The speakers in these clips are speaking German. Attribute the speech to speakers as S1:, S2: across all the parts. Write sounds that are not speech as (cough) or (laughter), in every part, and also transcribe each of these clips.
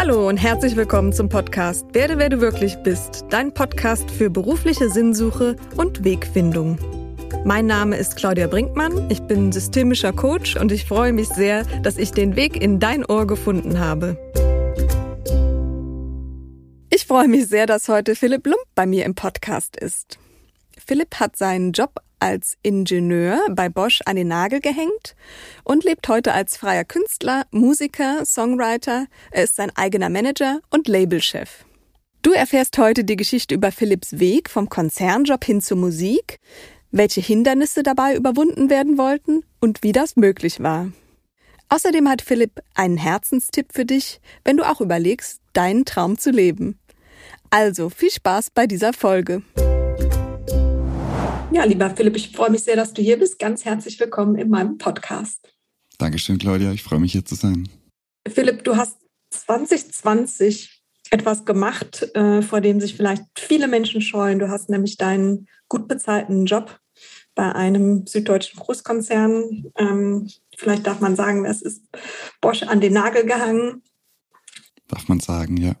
S1: Hallo und herzlich willkommen zum Podcast Werde, wer du wirklich bist, dein Podcast für berufliche Sinnsuche und Wegfindung. Mein Name ist Claudia Brinkmann, ich bin systemischer Coach und ich freue mich sehr, dass ich den Weg in dein Ohr gefunden habe. Ich freue mich sehr, dass heute Philipp Lump bei mir im Podcast ist. Philipp hat seinen Job als Ingenieur bei Bosch an den Nagel gehängt und lebt heute als freier Künstler, Musiker, Songwriter. Er ist sein eigener Manager und Labelchef. Du erfährst heute die Geschichte über Philipps Weg vom Konzernjob hin zur Musik, welche Hindernisse dabei überwunden werden wollten und wie das möglich war. Außerdem hat Philipp einen Herzenstipp für dich, wenn du auch überlegst, deinen Traum zu leben. Also viel Spaß bei dieser Folge. Ja, lieber Philipp, ich freue mich sehr, dass du hier bist. Ganz herzlich willkommen in meinem Podcast.
S2: Dankeschön, Claudia. Ich freue mich, hier zu sein.
S1: Philipp, du hast 2020 etwas gemacht, äh, vor dem sich vielleicht viele Menschen scheuen. Du hast nämlich deinen gut bezahlten Job bei einem süddeutschen Großkonzern. Ähm, vielleicht darf man sagen, es ist Bosch an den Nagel gehangen.
S2: Darf man sagen, ja.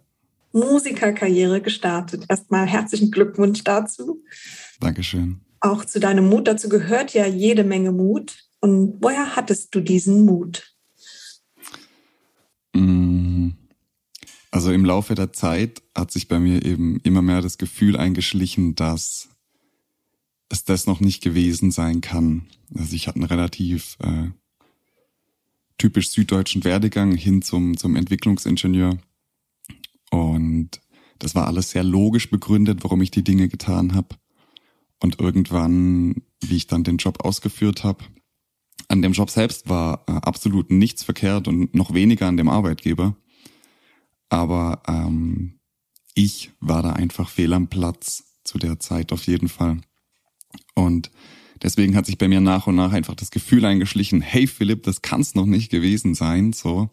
S1: Musikerkarriere gestartet. Erstmal herzlichen Glückwunsch dazu.
S2: Dankeschön
S1: auch zu deinem Mut, dazu gehört ja jede Menge Mut. Und woher hattest du diesen Mut?
S2: Mm. Also im Laufe der Zeit hat sich bei mir eben immer mehr das Gefühl eingeschlichen, dass es das noch nicht gewesen sein kann. Also ich hatte einen relativ äh, typisch süddeutschen Werdegang hin zum, zum Entwicklungsingenieur. Und das war alles sehr logisch begründet, warum ich die Dinge getan habe. Und irgendwann, wie ich dann den Job ausgeführt habe, an dem Job selbst war äh, absolut nichts verkehrt und noch weniger an dem Arbeitgeber. Aber ähm, ich war da einfach fehl am Platz zu der Zeit auf jeden Fall. Und deswegen hat sich bei mir nach und nach einfach das Gefühl eingeschlichen, hey Philipp, das kann's noch nicht gewesen sein, so.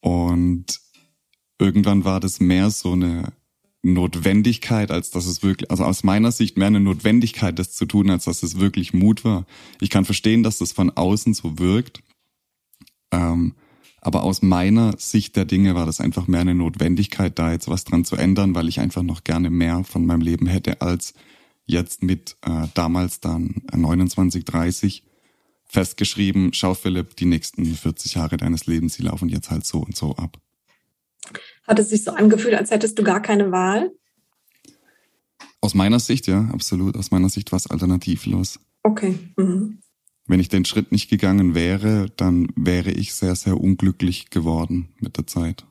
S2: Und irgendwann war das mehr so eine Notwendigkeit, als dass es wirklich, also aus meiner Sicht mehr eine Notwendigkeit, das zu tun, als dass es wirklich Mut war. Ich kann verstehen, dass das von außen so wirkt. Ähm, aber aus meiner Sicht der Dinge war das einfach mehr eine Notwendigkeit, da jetzt was dran zu ändern, weil ich einfach noch gerne mehr von meinem Leben hätte, als jetzt mit äh, damals dann 29, 30 festgeschrieben, schau Philipp, die nächsten 40 Jahre deines Lebens, die laufen jetzt halt so und so ab.
S1: Hat es sich so angefühlt, als hättest du gar keine Wahl?
S2: Aus meiner Sicht, ja, absolut. Aus meiner Sicht war es alternativlos.
S1: Okay. Mhm.
S2: Wenn ich den Schritt nicht gegangen wäre, dann wäre ich sehr, sehr unglücklich geworden mit der Zeit.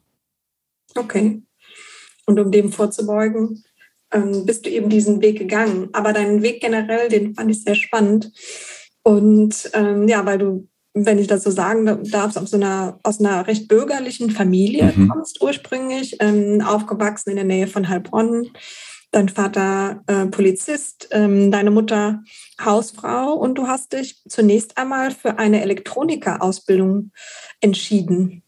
S1: Okay. Und um dem vorzubeugen, ähm, bist du eben diesen Weg gegangen. Aber deinen Weg generell, den fand ich sehr spannend. Und ähm, ja, weil du wenn ich das so sagen darf, aus einer, aus einer recht bürgerlichen Familie mhm. kommst ursprünglich, ähm, aufgewachsen in der Nähe von Heilbronn. Dein Vater äh, Polizist, ähm, deine Mutter Hausfrau und du hast dich zunächst einmal für eine Elektronikerausbildung entschieden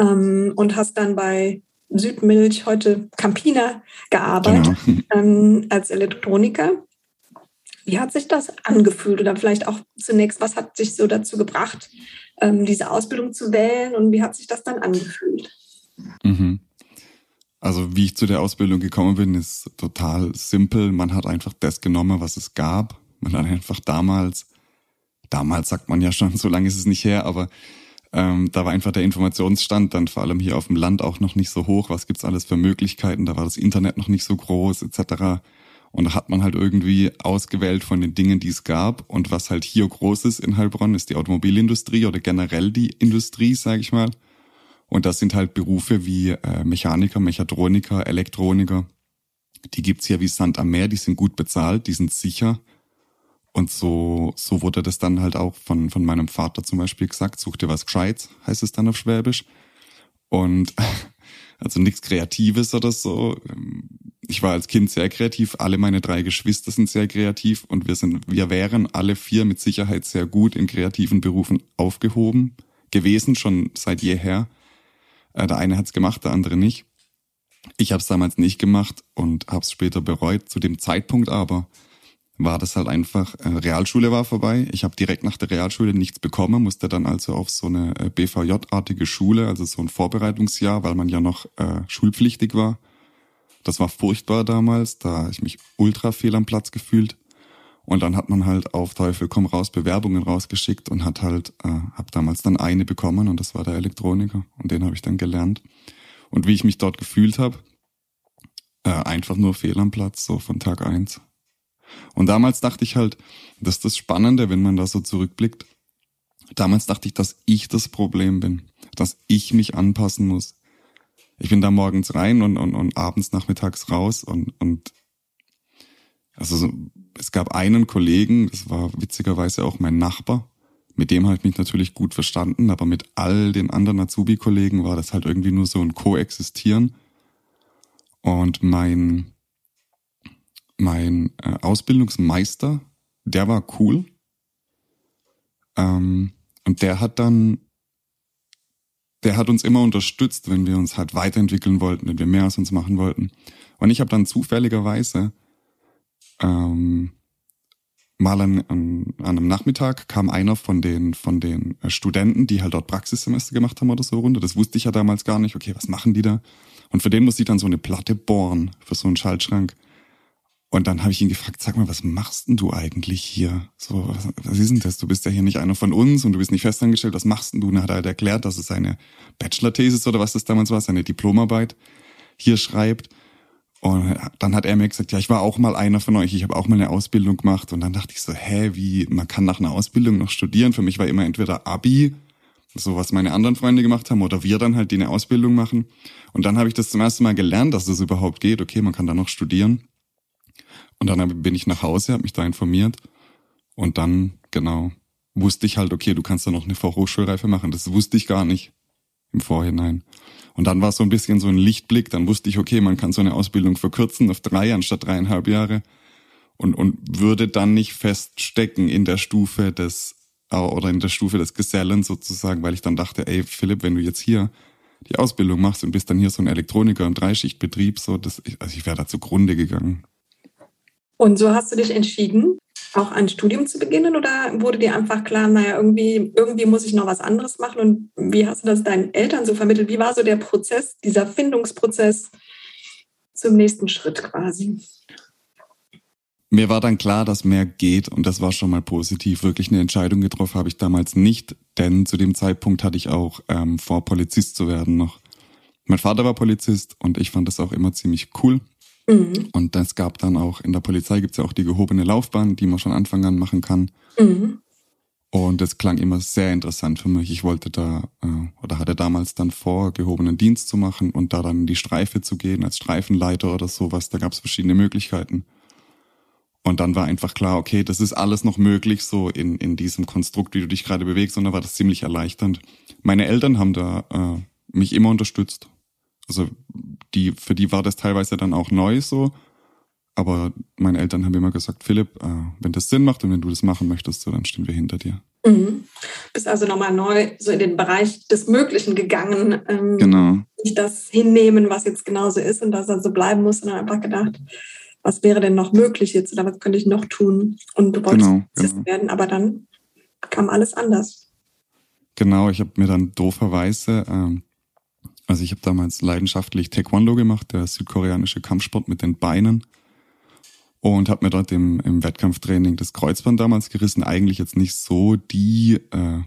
S1: ähm, und hast dann bei Südmilch, heute Campina, gearbeitet genau. (laughs) ähm, als Elektroniker. Wie hat sich das angefühlt? Oder vielleicht auch zunächst, was hat sich so dazu gebracht, ähm, diese Ausbildung zu wählen und wie hat sich das dann angefühlt?
S2: Mhm. Also wie ich zu der Ausbildung gekommen bin, ist total simpel. Man hat einfach das genommen, was es gab. Man hat einfach damals, damals sagt man ja schon, (laughs) so lange ist es nicht her, aber ähm, da war einfach der Informationsstand dann vor allem hier auf dem Land auch noch nicht so hoch. Was gibt's alles für Möglichkeiten? Da war das Internet noch nicht so groß etc. Und da hat man halt irgendwie ausgewählt von den Dingen, die es gab. Und was halt hier groß ist in Heilbronn, ist die Automobilindustrie oder generell die Industrie, sage ich mal. Und das sind halt Berufe wie äh, Mechaniker, Mechatroniker, Elektroniker. Die gibt's hier wie Sand am Meer, die sind gut bezahlt, die sind sicher. Und so, so wurde das dann halt auch von, von meinem Vater zum Beispiel gesagt, such dir was Gescheites, heißt es dann auf Schwäbisch. Und (laughs) also nichts Kreatives oder so ich war als Kind sehr kreativ, alle meine drei Geschwister sind sehr kreativ und wir sind, wir wären alle vier mit Sicherheit sehr gut in kreativen Berufen aufgehoben gewesen, schon seit jeher. Äh, der eine hat's gemacht, der andere nicht. Ich habe es damals nicht gemacht und habe es später bereut. Zu dem Zeitpunkt aber war das halt einfach, äh, Realschule war vorbei. Ich habe direkt nach der Realschule nichts bekommen, musste dann also auf so eine äh, BVJ-artige Schule, also so ein Vorbereitungsjahr, weil man ja noch äh, schulpflichtig war. Das war furchtbar damals, da ich mich ultra fehl am Platz gefühlt. Und dann hat man halt auf Teufel komm raus Bewerbungen rausgeschickt und hat halt, äh, hab damals dann eine bekommen und das war der Elektroniker und den habe ich dann gelernt. Und wie ich mich dort gefühlt habe, äh, einfach nur fehl am Platz, so von Tag eins. Und damals dachte ich halt, das ist das Spannende, wenn man da so zurückblickt. Damals dachte ich, dass ich das Problem bin, dass ich mich anpassen muss. Ich bin da morgens rein und, und, und abends nachmittags raus und, und also so, es gab einen Kollegen, das war witzigerweise auch mein Nachbar, mit dem habe ich mich natürlich gut verstanden, aber mit all den anderen Azubi-Kollegen war das halt irgendwie nur so ein Koexistieren. Und mein mein äh, Ausbildungsmeister, der war cool. Ähm, und der hat dann, der hat uns immer unterstützt, wenn wir uns halt weiterentwickeln wollten, wenn wir mehr aus uns machen wollten. Und ich habe dann zufälligerweise ähm, mal an, an, einem Nachmittag kam einer von den von den äh, Studenten, die halt dort Praxissemester gemacht haben oder so runter. Das wusste ich ja damals gar nicht. Okay, was machen die da? Und für den musste ich dann so eine Platte bohren für so einen Schaltschrank. Und dann habe ich ihn gefragt, sag mal, was machst denn du eigentlich hier? So, was, was ist denn das? Du bist ja hier nicht einer von uns und du bist nicht festangestellt. Was machst denn du? Und dann hat er halt erklärt, dass es seine Bachelor-Thesis oder was das damals war, seine Diplomarbeit hier schreibt. Und dann hat er mir gesagt, ja, ich war auch mal einer von euch, ich habe auch mal eine Ausbildung gemacht. Und dann dachte ich so, hä, wie, man kann nach einer Ausbildung noch studieren. Für mich war immer entweder Abi, so was meine anderen Freunde gemacht haben, oder wir dann halt, die eine Ausbildung machen. Und dann habe ich das zum ersten Mal gelernt, dass das überhaupt geht. Okay, man kann da noch studieren. Und dann bin ich nach Hause, habe mich da informiert und dann, genau, wusste ich halt, okay, du kannst da noch eine Fachhochschulreife machen. Das wusste ich gar nicht im Vorhinein. Und dann war so ein bisschen so ein Lichtblick, dann wusste ich, okay, man kann so eine Ausbildung verkürzen auf drei anstatt dreieinhalb Jahre und, und würde dann nicht feststecken in der Stufe des, oder in der Stufe des Gesellen sozusagen, weil ich dann dachte, ey, Philipp, wenn du jetzt hier die Ausbildung machst und bist dann hier so ein Elektroniker im Dreischichtbetrieb, so, das, also ich wäre da zugrunde gegangen.
S1: Und so hast du dich entschieden, auch ein Studium zu beginnen oder wurde dir einfach klar, naja, irgendwie, irgendwie muss ich noch was anderes machen? Und wie hast du das deinen Eltern so vermittelt? Wie war so der Prozess, dieser Findungsprozess zum nächsten Schritt quasi?
S2: Mir war dann klar, dass mehr geht und das war schon mal positiv. Wirklich eine Entscheidung getroffen habe ich damals nicht, denn zu dem Zeitpunkt hatte ich auch ähm, vor, Polizist zu werden noch. Mein Vater war Polizist und ich fand das auch immer ziemlich cool. Mhm. Und es gab dann auch, in der Polizei gibt es ja auch die gehobene Laufbahn, die man schon Anfang an machen kann. Mhm. Und das klang immer sehr interessant für mich. Ich wollte da, äh, oder hatte damals dann vor, gehobenen Dienst zu machen und da dann in die Streife zu gehen, als Streifenleiter oder sowas. Da gab es verschiedene Möglichkeiten. Und dann war einfach klar, okay, das ist alles noch möglich, so in, in diesem Konstrukt, wie du dich gerade bewegst. Und da war das ziemlich erleichternd. Meine Eltern haben da äh, mich immer unterstützt. Also die, für die war das teilweise dann auch neu so. Aber meine Eltern haben immer gesagt, Philipp, äh, wenn das Sinn macht und wenn du das machen möchtest, so, dann stehen wir hinter dir.
S1: Mhm. Bist also nochmal neu so in den Bereich des Möglichen gegangen. Ähm,
S2: genau.
S1: Nicht das hinnehmen, was jetzt genauso ist und dass er so bleiben muss, sondern einfach gedacht, was wäre denn noch möglich jetzt oder was könnte ich noch tun? Und du wolltest genau, genau. werden, aber dann kam alles anders.
S2: Genau, ich habe mir dann dooferweise ähm, also ich habe damals leidenschaftlich Taekwondo gemacht, der südkoreanische Kampfsport mit den Beinen. Und habe mir dort im, im Wettkampftraining das Kreuzband damals gerissen. Eigentlich jetzt nicht so die äh,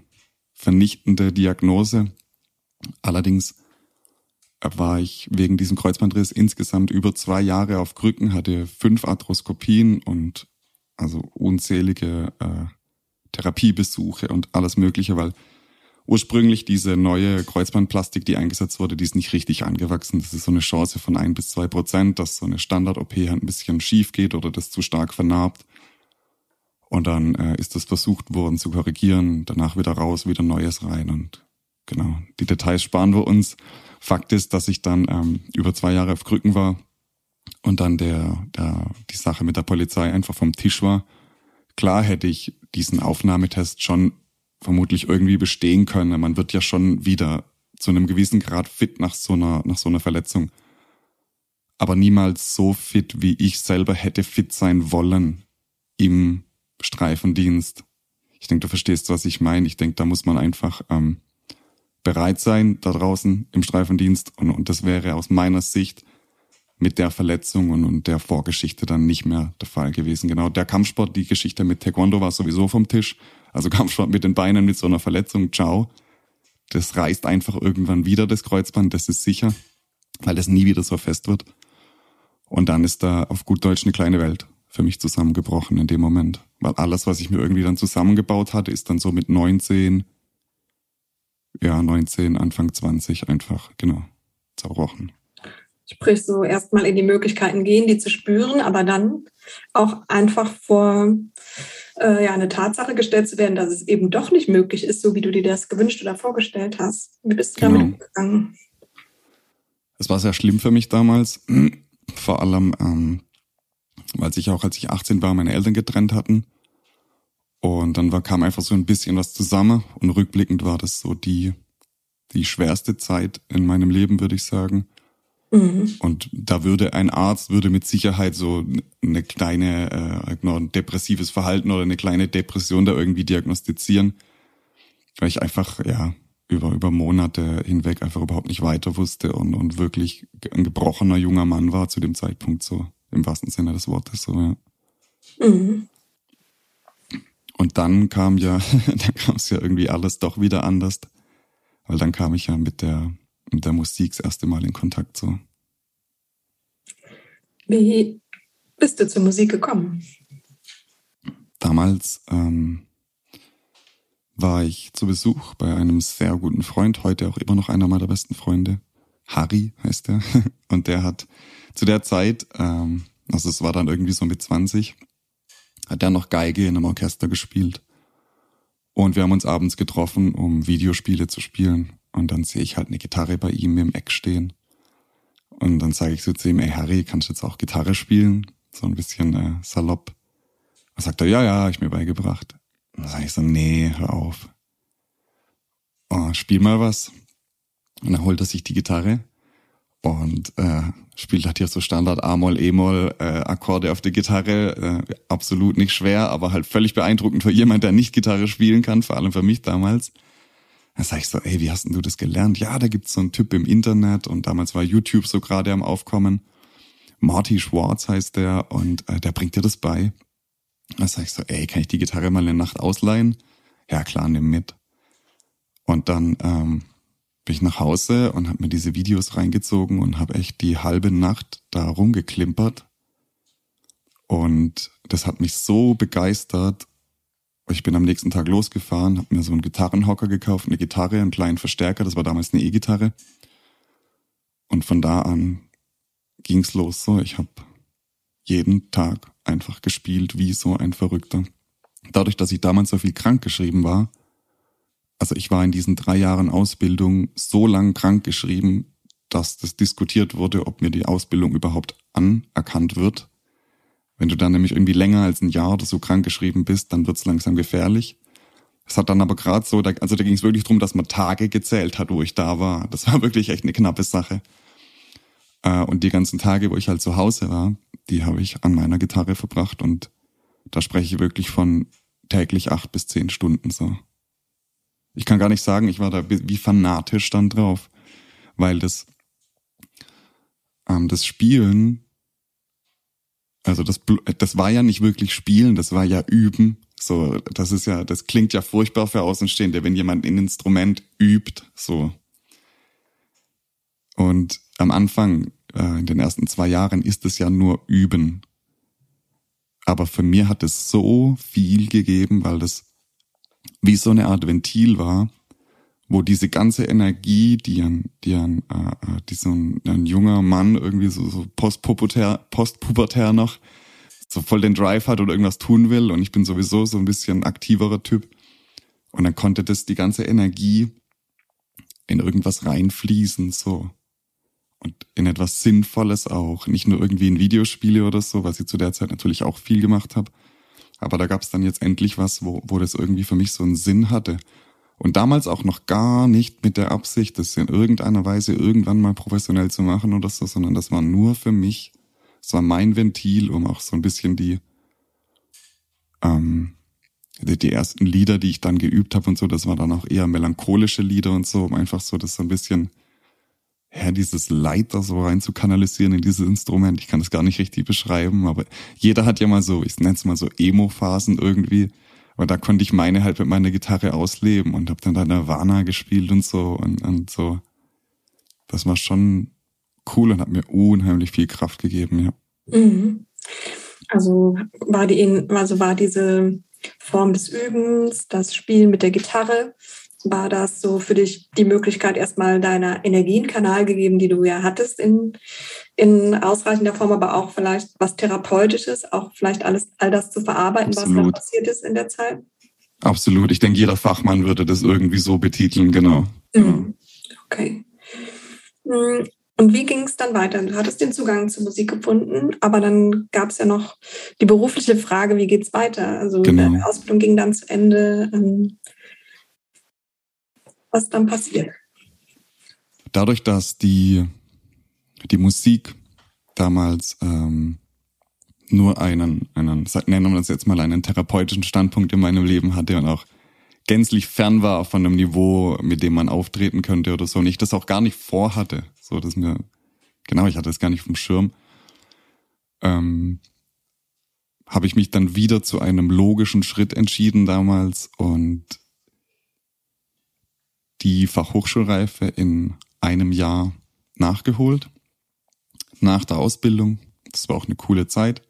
S2: vernichtende Diagnose. Allerdings war ich wegen diesem Kreuzbandriss insgesamt über zwei Jahre auf Krücken, hatte fünf Arthroskopien und also unzählige äh, Therapiebesuche und alles Mögliche, weil ursprünglich diese neue Kreuzbandplastik, die eingesetzt wurde, die ist nicht richtig angewachsen. Das ist so eine Chance von ein bis zwei Prozent, dass so eine Standard-OP halt ein bisschen schief geht oder das zu stark vernarbt. Und dann äh, ist das versucht worden zu korrigieren, danach wieder raus, wieder Neues rein und genau, die Details sparen wir uns. Fakt ist, dass ich dann ähm, über zwei Jahre auf Krücken war und dann der, der, die Sache mit der Polizei einfach vom Tisch war. Klar hätte ich diesen Aufnahmetest schon vermutlich irgendwie bestehen können. Man wird ja schon wieder zu einem gewissen Grad fit nach so einer, nach so einer Verletzung. Aber niemals so fit, wie ich selber hätte fit sein wollen. im Streifendienst. Ich denke, du verstehst, was ich meine. Ich denke, da muss man einfach ähm, bereit sein da draußen im Streifendienst. Und, und das wäre aus meiner Sicht mit der Verletzung und, und der Vorgeschichte dann nicht mehr der Fall gewesen. Genau, der Kampfsport, die Geschichte mit Taekwondo war sowieso vom Tisch. Also Kampfsport mit den Beinen mit so einer Verletzung, ciao. Das reißt einfach irgendwann wieder das Kreuzband, das ist sicher, weil das nie wieder so fest wird. Und dann ist da auf gut Deutsch eine kleine Welt für mich zusammengebrochen in dem Moment. Weil alles, was ich mir irgendwie dann zusammengebaut hatte, ist dann so mit 19, ja, 19, Anfang 20 einfach, genau, zerbrochen.
S1: Sprich, so erstmal in die Möglichkeiten gehen, die zu spüren, aber dann auch einfach vor äh, ja, eine Tatsache gestellt zu werden, dass es eben doch nicht möglich ist, so wie du dir das gewünscht oder vorgestellt hast. Wie bist du genau. damit umgegangen?
S2: Es war sehr schlimm für mich damals, (clears throat) vor allem, ähm, weil sich auch, als ich 18 war, meine Eltern getrennt hatten. Und dann war, kam einfach so ein bisschen was zusammen und rückblickend war das so die, die schwerste Zeit in meinem Leben, würde ich sagen. Mhm. Und da würde ein Arzt würde mit Sicherheit so eine kleine, äh, ein depressives Verhalten oder eine kleine Depression da irgendwie diagnostizieren, weil ich einfach, ja, über, über Monate hinweg einfach überhaupt nicht weiter wusste und, und wirklich ein gebrochener junger Mann war zu dem Zeitpunkt so, im wahrsten Sinne des Wortes, so, ja. Mhm. Und dann kam ja, (laughs) dann kam es ja irgendwie alles doch wieder anders, weil dann kam ich ja mit der mit der Musik das erste Mal in Kontakt so.
S1: Wie bist du zur Musik gekommen?
S2: Damals ähm, war ich zu Besuch bei einem sehr guten Freund, heute auch immer noch einer meiner besten Freunde. Harry heißt er. (laughs) Und der hat zu der Zeit, ähm, also es war dann irgendwie so mit 20, hat er noch Geige in einem Orchester gespielt. Und wir haben uns abends getroffen, um Videospiele zu spielen. Und dann sehe ich halt eine Gitarre bei ihm im Eck stehen. Und dann sage ich so zu ihm, ey Harry, kannst du jetzt auch Gitarre spielen? So ein bisschen äh, salopp. Dann sagt er, ja, ja, ich mir beigebracht. Und dann sage ich so, nee, hör auf. Oh, spiel mal was. Und dann holt er sich die Gitarre und äh, spielt halt hier so Standard A-Moll, E-Moll äh, Akkorde auf der Gitarre. Äh, absolut nicht schwer, aber halt völlig beeindruckend für jemand, der nicht Gitarre spielen kann, vor allem für mich damals. Dann sag ich so, ey, wie hast denn du das gelernt? Ja, da gibt's so einen Typ im Internet und damals war YouTube so gerade am Aufkommen. Marty Schwartz heißt der und äh, der bringt dir das bei. Dann sag ich so, ey, kann ich die Gitarre mal eine Nacht ausleihen? Ja, klar, nimm mit. Und dann ähm, bin ich nach Hause und habe mir diese Videos reingezogen und habe echt die halbe Nacht da rumgeklimpert. Und das hat mich so begeistert ich bin am nächsten Tag losgefahren, habe mir so einen Gitarrenhocker gekauft, eine Gitarre, einen kleinen Verstärker, das war damals eine E-Gitarre. Und von da an ging's los so. Ich habe jeden Tag einfach gespielt wie so ein Verrückter. Dadurch, dass ich damals so viel krank geschrieben war, also ich war in diesen drei Jahren Ausbildung so lang krank geschrieben, dass das diskutiert wurde, ob mir die Ausbildung überhaupt anerkannt wird. Wenn du dann nämlich irgendwie länger als ein Jahr oder so krank geschrieben bist, dann wird's langsam gefährlich. Es hat dann aber gerade so, also da ging es wirklich drum, dass man Tage gezählt hat, wo ich da war. Das war (laughs) wirklich echt eine knappe Sache. Äh, und die ganzen Tage, wo ich halt zu Hause war, die habe ich an meiner Gitarre verbracht und da spreche ich wirklich von täglich acht bis zehn Stunden so. Ich kann gar nicht sagen, ich war da wie fanatisch dann drauf, weil das, ähm, das Spielen also das, das war ja nicht wirklich Spielen, das war ja Üben. So, das ist ja, das klingt ja furchtbar für Außenstehende, wenn jemand ein Instrument übt, so. Und am Anfang, äh, in den ersten zwei Jahren, ist es ja nur Üben. Aber für mir hat es so viel gegeben, weil das wie so eine Art Ventil war, wo diese ganze Energie, die ein, die ein, äh, äh, die so ein, ein junger Mann irgendwie so, so postpubertär, postpubertär noch so voll den Drive hat oder irgendwas tun will und ich bin sowieso so ein bisschen aktiverer Typ. Und dann konnte das die ganze Energie in irgendwas reinfließen so. Und in etwas Sinnvolles auch, nicht nur irgendwie in Videospiele oder so, was ich zu der Zeit natürlich auch viel gemacht habe, aber da gab es dann jetzt endlich was, wo, wo das irgendwie für mich so einen Sinn hatte und damals auch noch gar nicht mit der Absicht, das in irgendeiner Weise irgendwann mal professionell zu machen oder so, sondern das war nur für mich, es war mein Ventil, um auch so ein bisschen die, ähm, die, die ersten Lieder, die ich dann geübt habe und so, das war dann auch eher melancholische Lieder und so, um einfach so das so ein bisschen ja, dieses Leid da so rein zu kanalisieren in dieses Instrument. Ich kann das gar nicht richtig beschreiben, aber jeder hat ja mal so, ich nenne es mal so Emo-Phasen irgendwie. Und da konnte ich meine halt mit meiner Gitarre ausleben und habe dann da Nirvana gespielt und so und, und so. Das war schon cool und hat mir unheimlich viel Kraft gegeben, ja.
S1: Mhm. Also war die, also war diese Form des Übens, das Spielen mit der Gitarre, war das so für dich die Möglichkeit, erstmal deiner Energienkanal gegeben, die du ja hattest in, in ausreichender Form, aber auch vielleicht was Therapeutisches, auch vielleicht alles, all das zu verarbeiten, Absolut. was da passiert ist in der Zeit?
S2: Absolut. Ich denke, jeder Fachmann würde das irgendwie so betiteln, genau. Mhm.
S1: Okay. Hm, und wie ging es dann weiter? Du hattest den Zugang zur Musik gefunden, aber dann gab es ja noch die berufliche Frage, wie geht es weiter? Also genau. deine Ausbildung ging dann zu Ende. Was dann passiert?
S2: Dadurch, dass die, die Musik damals ähm, nur einen, einen, nennen wir das jetzt mal, einen therapeutischen Standpunkt in meinem Leben hatte und auch gänzlich fern war von einem Niveau, mit dem man auftreten könnte oder so. Und ich das auch gar nicht vorhatte. So, dass mir, genau, ich hatte es gar nicht vom Schirm. Ähm, habe ich mich dann wieder zu einem logischen Schritt entschieden damals und die Fachhochschulreife in einem Jahr nachgeholt. Nach der Ausbildung. Das war auch eine coole Zeit.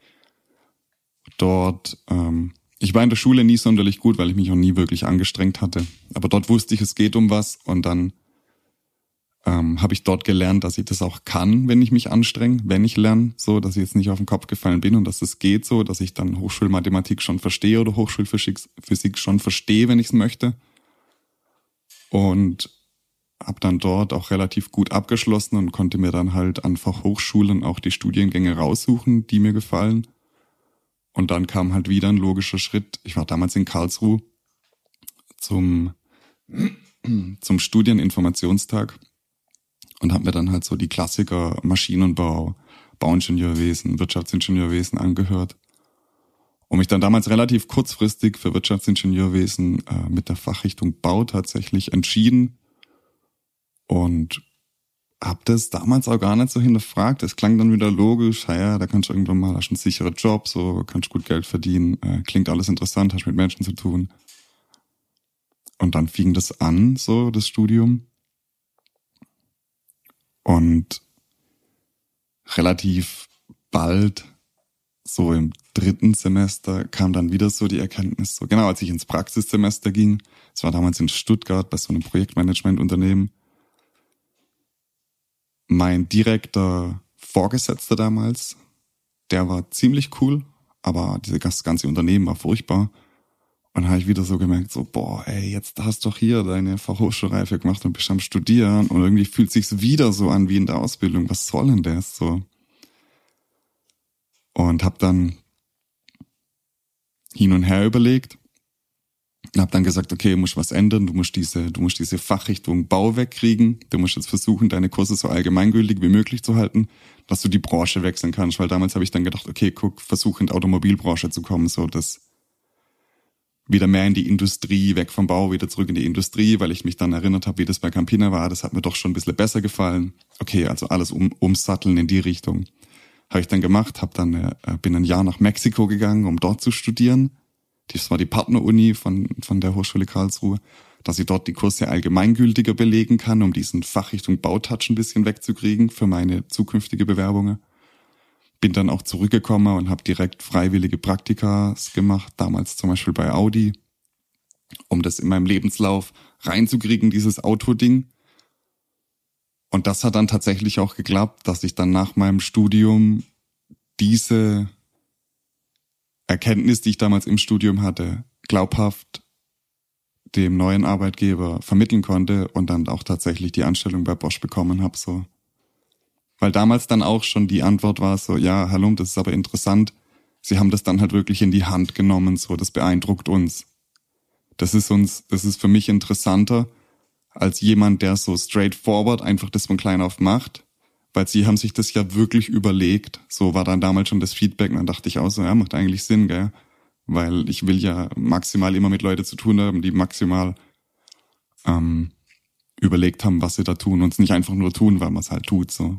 S2: Dort ähm, ich war in der Schule nie sonderlich gut, weil ich mich auch nie wirklich angestrengt hatte. Aber dort wusste ich, es geht um was und dann ähm, habe ich dort gelernt, dass ich das auch kann, wenn ich mich anstrenge, wenn ich lerne, so, dass ich jetzt nicht auf den Kopf gefallen bin und dass es geht so, dass ich dann Hochschulmathematik schon verstehe oder Hochschulphysik Physik schon verstehe, wenn ich es möchte. Und habe dann dort auch relativ gut abgeschlossen und konnte mir dann halt an Fachhochschulen auch die Studiengänge raussuchen, die mir gefallen. Und dann kam halt wieder ein logischer Schritt. Ich war damals in Karlsruhe zum, (clears throat) zum Studieninformationstag und habe mir dann halt so die Klassiker Maschinenbau, Bauingenieurwesen, Wirtschaftsingenieurwesen angehört. Und mich dann damals relativ kurzfristig für Wirtschaftsingenieurwesen äh, mit der Fachrichtung Bau tatsächlich entschieden. Und habe das damals auch gar nicht so hinterfragt. Es klang dann wieder logisch, ja, da kannst du irgendwann mal, hast einen sicheren Job, so kannst gut Geld verdienen, äh, klingt alles interessant, hast mit Menschen zu tun. Und dann fing das an, so das Studium. Und relativ bald, so im dritten Semester, kam dann wieder so die Erkenntnis, so genau als ich ins Praxissemester ging, es war damals in Stuttgart bei so einem Projektmanagementunternehmen, mein direkter Vorgesetzter damals, der war ziemlich cool, aber das ganze Unternehmen war furchtbar. Und habe ich wieder so gemerkt, so, boah, ey, jetzt hast du doch hier deine Fachhochschulreife gemacht und bist am Studieren und irgendwie fühlt sich's wieder so an wie in der Ausbildung. Was soll denn das so? Und habe dann hin und her überlegt und habe dann gesagt, okay, du musst was ändern, du musst diese, du musst diese Fachrichtung Bau wegkriegen, du musst jetzt versuchen, deine Kurse so allgemeingültig wie möglich zu halten, dass du die Branche wechseln kannst, weil damals habe ich dann gedacht, okay, guck, versuch in die Automobilbranche zu kommen, so dass wieder mehr in die Industrie, weg vom Bau, wieder zurück in die Industrie, weil ich mich dann erinnert habe, wie das bei Campina war, das hat mir doch schon ein bisschen besser gefallen. Okay, also alles um, umsatteln in die Richtung. Habe ich dann gemacht, hab dann äh, bin ein Jahr nach Mexiko gegangen, um dort zu studieren das war die Partneruni von, von der Hochschule Karlsruhe, dass ich dort die Kurse allgemeingültiger belegen kann, um diesen Fachrichtung Bautouch ein bisschen wegzukriegen für meine zukünftige Bewerbungen. Bin dann auch zurückgekommen und habe direkt freiwillige Praktikas gemacht, damals zum Beispiel bei Audi, um das in meinem Lebenslauf reinzukriegen, dieses Autoding. Und das hat dann tatsächlich auch geklappt, dass ich dann nach meinem Studium diese Erkenntnis, die ich damals im Studium hatte, glaubhaft dem neuen Arbeitgeber vermitteln konnte und dann auch tatsächlich die Anstellung bei Bosch bekommen habe, so. Weil damals dann auch schon die Antwort war so, ja, hallo, das ist aber interessant. Sie haben das dann halt wirklich in die Hand genommen, so, das beeindruckt uns. Das ist uns, das ist für mich interessanter als jemand, der so straightforward einfach das von klein auf macht weil sie haben sich das ja wirklich überlegt. So war dann damals schon das Feedback und dann dachte ich auch so, ja, macht eigentlich Sinn, gell? weil ich will ja maximal immer mit Leuten zu tun haben, die maximal ähm, überlegt haben, was sie da tun und es nicht einfach nur tun, weil man es halt tut. So.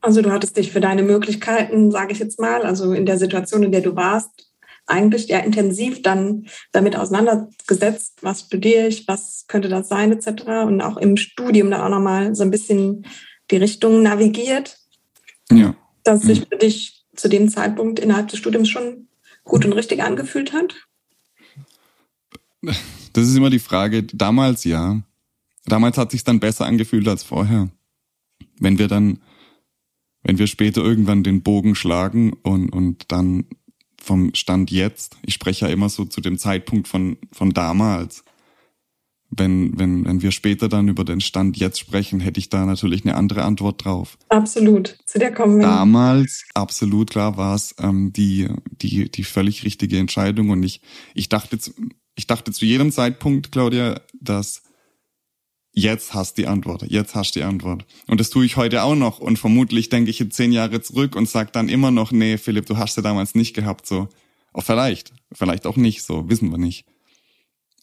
S1: Also du hattest dich für deine Möglichkeiten, sage ich jetzt mal, also in der Situation, in der du warst, eigentlich ja intensiv dann damit auseinandergesetzt, was studiere ich, was könnte das sein, etc. Und auch im Studium dann auch nochmal so ein bisschen die Richtung navigiert. Ja. Dass sich für dich zu dem Zeitpunkt innerhalb des Studiums schon gut und richtig angefühlt hat?
S2: Das ist immer die Frage. Damals ja. Damals hat sich dann besser angefühlt als vorher. Wenn wir dann, wenn wir später irgendwann den Bogen schlagen und, und dann vom Stand jetzt, ich spreche ja immer so zu dem Zeitpunkt von, von damals, wenn, wenn, wenn wir später dann über den Stand jetzt sprechen, hätte ich da natürlich eine andere Antwort drauf.
S1: Absolut, zu der kommen
S2: wir. Damals, absolut klar, war es ähm, die, die, die völlig richtige Entscheidung. Und ich, ich dachte, ich dachte zu jedem Zeitpunkt, Claudia, dass jetzt hast die Antwort, jetzt hast die Antwort. Und das tue ich heute auch noch. Und vermutlich denke ich in zehn Jahre zurück und sag dann immer noch, nee, Philipp, du hast sie damals nicht gehabt. So, auch vielleicht, vielleicht auch nicht. So, wissen wir nicht.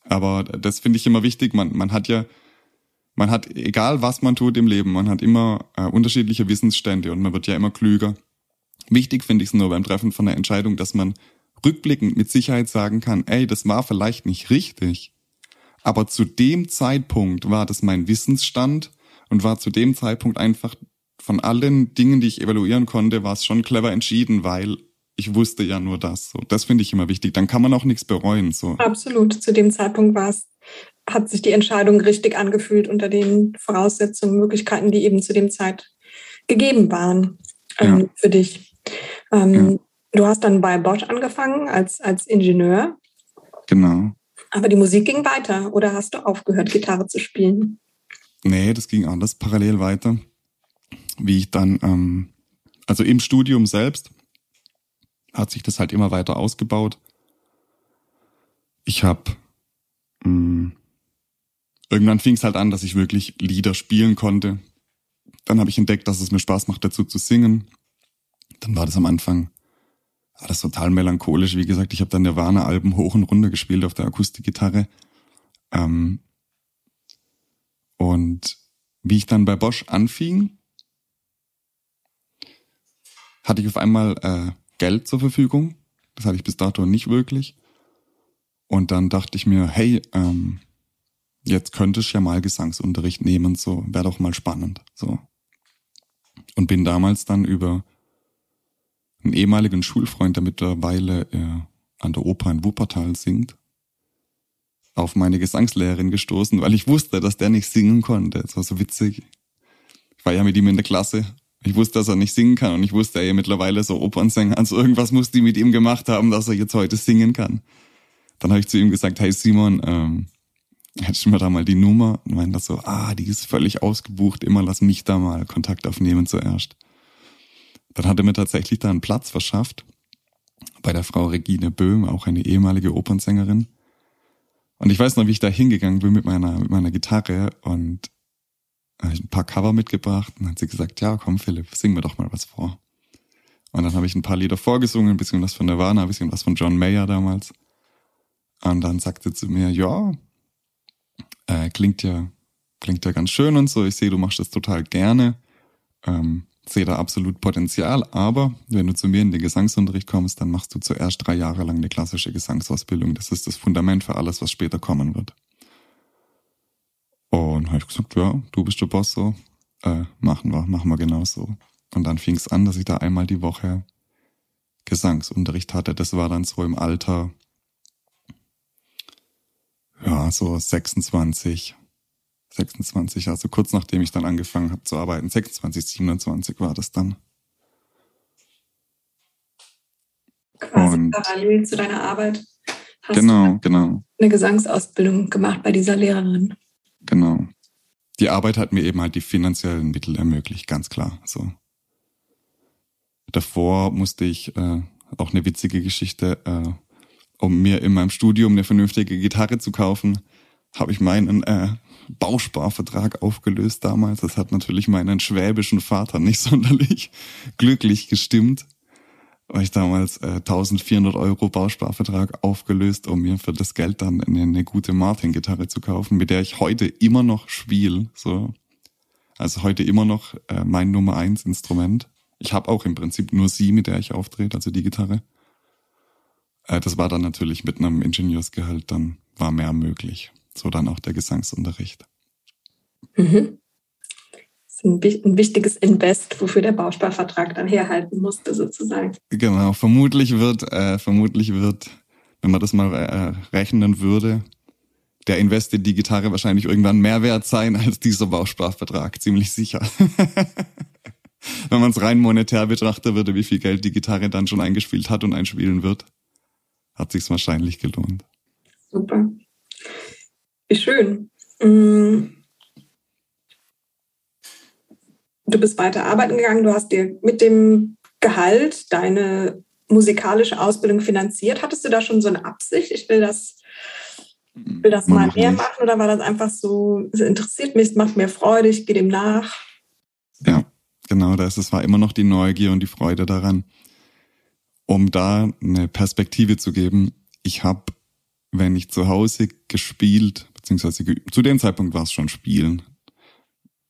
S2: Aber das finde ich immer wichtig. Man, man hat ja, man hat, egal was man tut im Leben, man hat immer äh, unterschiedliche Wissensstände und man wird ja immer klüger. Wichtig finde ich es nur beim Treffen von einer Entscheidung, dass man rückblickend mit Sicherheit sagen kann, ey, das war vielleicht nicht richtig, aber zu dem Zeitpunkt war das mein Wissensstand und war zu dem Zeitpunkt einfach von allen Dingen, die ich evaluieren konnte, war es schon clever entschieden, weil ich wusste ja nur das. So, das finde ich immer wichtig. Dann kann man auch nichts bereuen. So.
S1: Absolut. Zu dem Zeitpunkt war es, hat sich die Entscheidung richtig angefühlt unter den Voraussetzungen, Möglichkeiten, die eben zu dem Zeit gegeben waren ähm, ja. für dich. Ähm, ja. Du hast dann bei Bosch angefangen als, als Ingenieur.
S2: Genau.
S1: Aber die Musik ging weiter oder hast du aufgehört, Gitarre zu spielen?
S2: Nee, das ging anders parallel weiter. Wie ich dann, ähm, also im Studium selbst, hat sich das halt immer weiter ausgebaut. Ich habe mm, irgendwann fing es halt an, dass ich wirklich Lieder spielen konnte. Dann habe ich entdeckt, dass es mir Spaß macht, dazu zu singen. Dann war das am Anfang war das total melancholisch. Wie gesagt, ich habe dann Nirvana-Alben hoch und runter gespielt auf der Akustikgitarre. Ähm, und wie ich dann bei Bosch anfing, hatte ich auf einmal äh, Geld zur Verfügung. Das hatte ich bis dato nicht wirklich. Und dann dachte ich mir, hey, ähm, jetzt könnte ich ja mal Gesangsunterricht nehmen, so wäre doch mal spannend, so. Und bin damals dann über einen ehemaligen Schulfreund, der mittlerweile äh, an der Oper in Wuppertal singt, auf meine Gesangslehrerin gestoßen, weil ich wusste, dass der nicht singen konnte. Das war so witzig. Ich war ja mit ihm in der Klasse ich wusste, dass er nicht singen kann und ich wusste, er ja mittlerweile so Opernsänger. Also irgendwas muss die mit ihm gemacht haben, dass er jetzt heute singen kann. Dann habe ich zu ihm gesagt, hey Simon, ähm, hättest du mir da mal die Nummer? Und meinte so, ah, die ist völlig ausgebucht, immer lass mich da mal Kontakt aufnehmen zuerst. Dann hat er mir tatsächlich da einen Platz verschafft bei der Frau Regine Böhm, auch eine ehemalige Opernsängerin. Und ich weiß noch, wie ich da hingegangen bin mit meiner, mit meiner Gitarre und habe ein paar Cover mitgebracht und hat sie gesagt, ja, komm Philipp, sing mir doch mal was vor. Und dann habe ich ein paar Lieder vorgesungen, ein bisschen was von Nirvana, ein bisschen was von John Mayer damals. Und dann sagte sie zu mir, ja, äh, klingt ja, klingt ja ganz schön und so. Ich sehe, du machst das total gerne. Ähm, sehe da absolut Potenzial, aber wenn du zu mir in den Gesangsunterricht kommst, dann machst du zuerst drei Jahre lang eine klassische Gesangsausbildung. Das ist das Fundament für alles, was später kommen wird. Und habe ich gesagt, ja, du bist der Boss so, äh, machen wir, machen wir genau so. Und dann fing es an, dass ich da einmal die Woche Gesangsunterricht hatte. Das war dann so im Alter, ja, so 26, 26, also kurz nachdem ich dann angefangen habe zu arbeiten. 26, 27 war das dann.
S1: Quasi und parallel zu deiner Arbeit
S2: hast genau, du genau.
S1: eine Gesangsausbildung gemacht bei dieser Lehrerin.
S2: Genau. Die Arbeit hat mir eben halt die finanziellen Mittel ermöglicht, ganz klar. So. Davor musste ich äh, auch eine witzige Geschichte, äh, um mir in meinem Studium eine vernünftige Gitarre zu kaufen, habe ich meinen äh, Bausparvertrag aufgelöst damals. Das hat natürlich meinen schwäbischen Vater nicht (laughs) sonderlich glücklich gestimmt. war ich damals äh, 1400 Euro Bausparvertrag aufgelöst, um mir für das Geld dann eine, eine gute Martin-Gitarre zu kaufen, mit der ich heute immer noch spiele. So. Also heute immer noch äh, mein Nummer eins Instrument. Ich habe auch im Prinzip nur sie, mit der ich auftrete, also die Gitarre. Äh, das war dann natürlich mit einem Ingenieursgehalt, dann war mehr möglich. So dann auch der Gesangsunterricht.
S1: Mhm ein, wichtiges Invest, wofür der Bausparvertrag dann herhalten musste, sozusagen.
S2: Genau, vermutlich wird, äh, vermutlich wird, wenn man das mal äh, rechnen würde, der Invest in die Gitarre wahrscheinlich irgendwann mehr wert sein als dieser Bausparvertrag, ziemlich sicher. (laughs) wenn man es rein monetär betrachten würde, wie viel Geld die Gitarre dann schon eingespielt hat und einspielen wird, hat sich's wahrscheinlich gelohnt.
S1: Super. Wie schön. Mmh du bist weiter arbeiten gegangen, du hast dir mit dem Gehalt deine musikalische Ausbildung finanziert. Hattest du da schon so eine Absicht? Ich will das, will das mal mehr machen oder war das einfach so, es interessiert mich, es macht mir Freude, ich gehe dem nach?
S2: Ja, genau das. Es war immer noch die Neugier und die Freude daran. Um da eine Perspektive zu geben, ich habe, wenn ich zu Hause gespielt, beziehungsweise geübt, zu dem Zeitpunkt war es schon Spielen,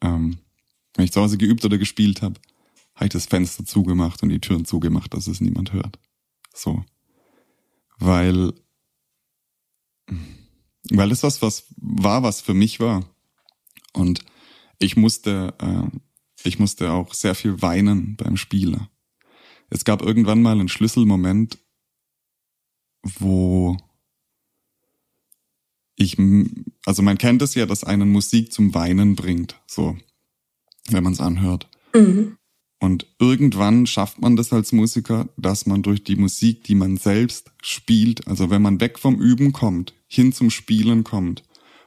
S2: ähm, wenn ich zu Hause geübt oder gespielt habe, habe ich das Fenster zugemacht und die Türen zugemacht, dass es niemand hört. So. Weil, weil es was, was war, was für mich war. Und ich musste, äh, ich musste auch sehr viel weinen beim Spieler. Es gab irgendwann mal einen Schlüsselmoment, wo ich, also man kennt es ja, dass einen Musik zum Weinen bringt. So wenn man es anhört. Mhm. Und irgendwann schafft man das als Musiker, dass man durch die Musik, die man selbst spielt, also wenn man weg vom Üben kommt, hin zum Spielen kommt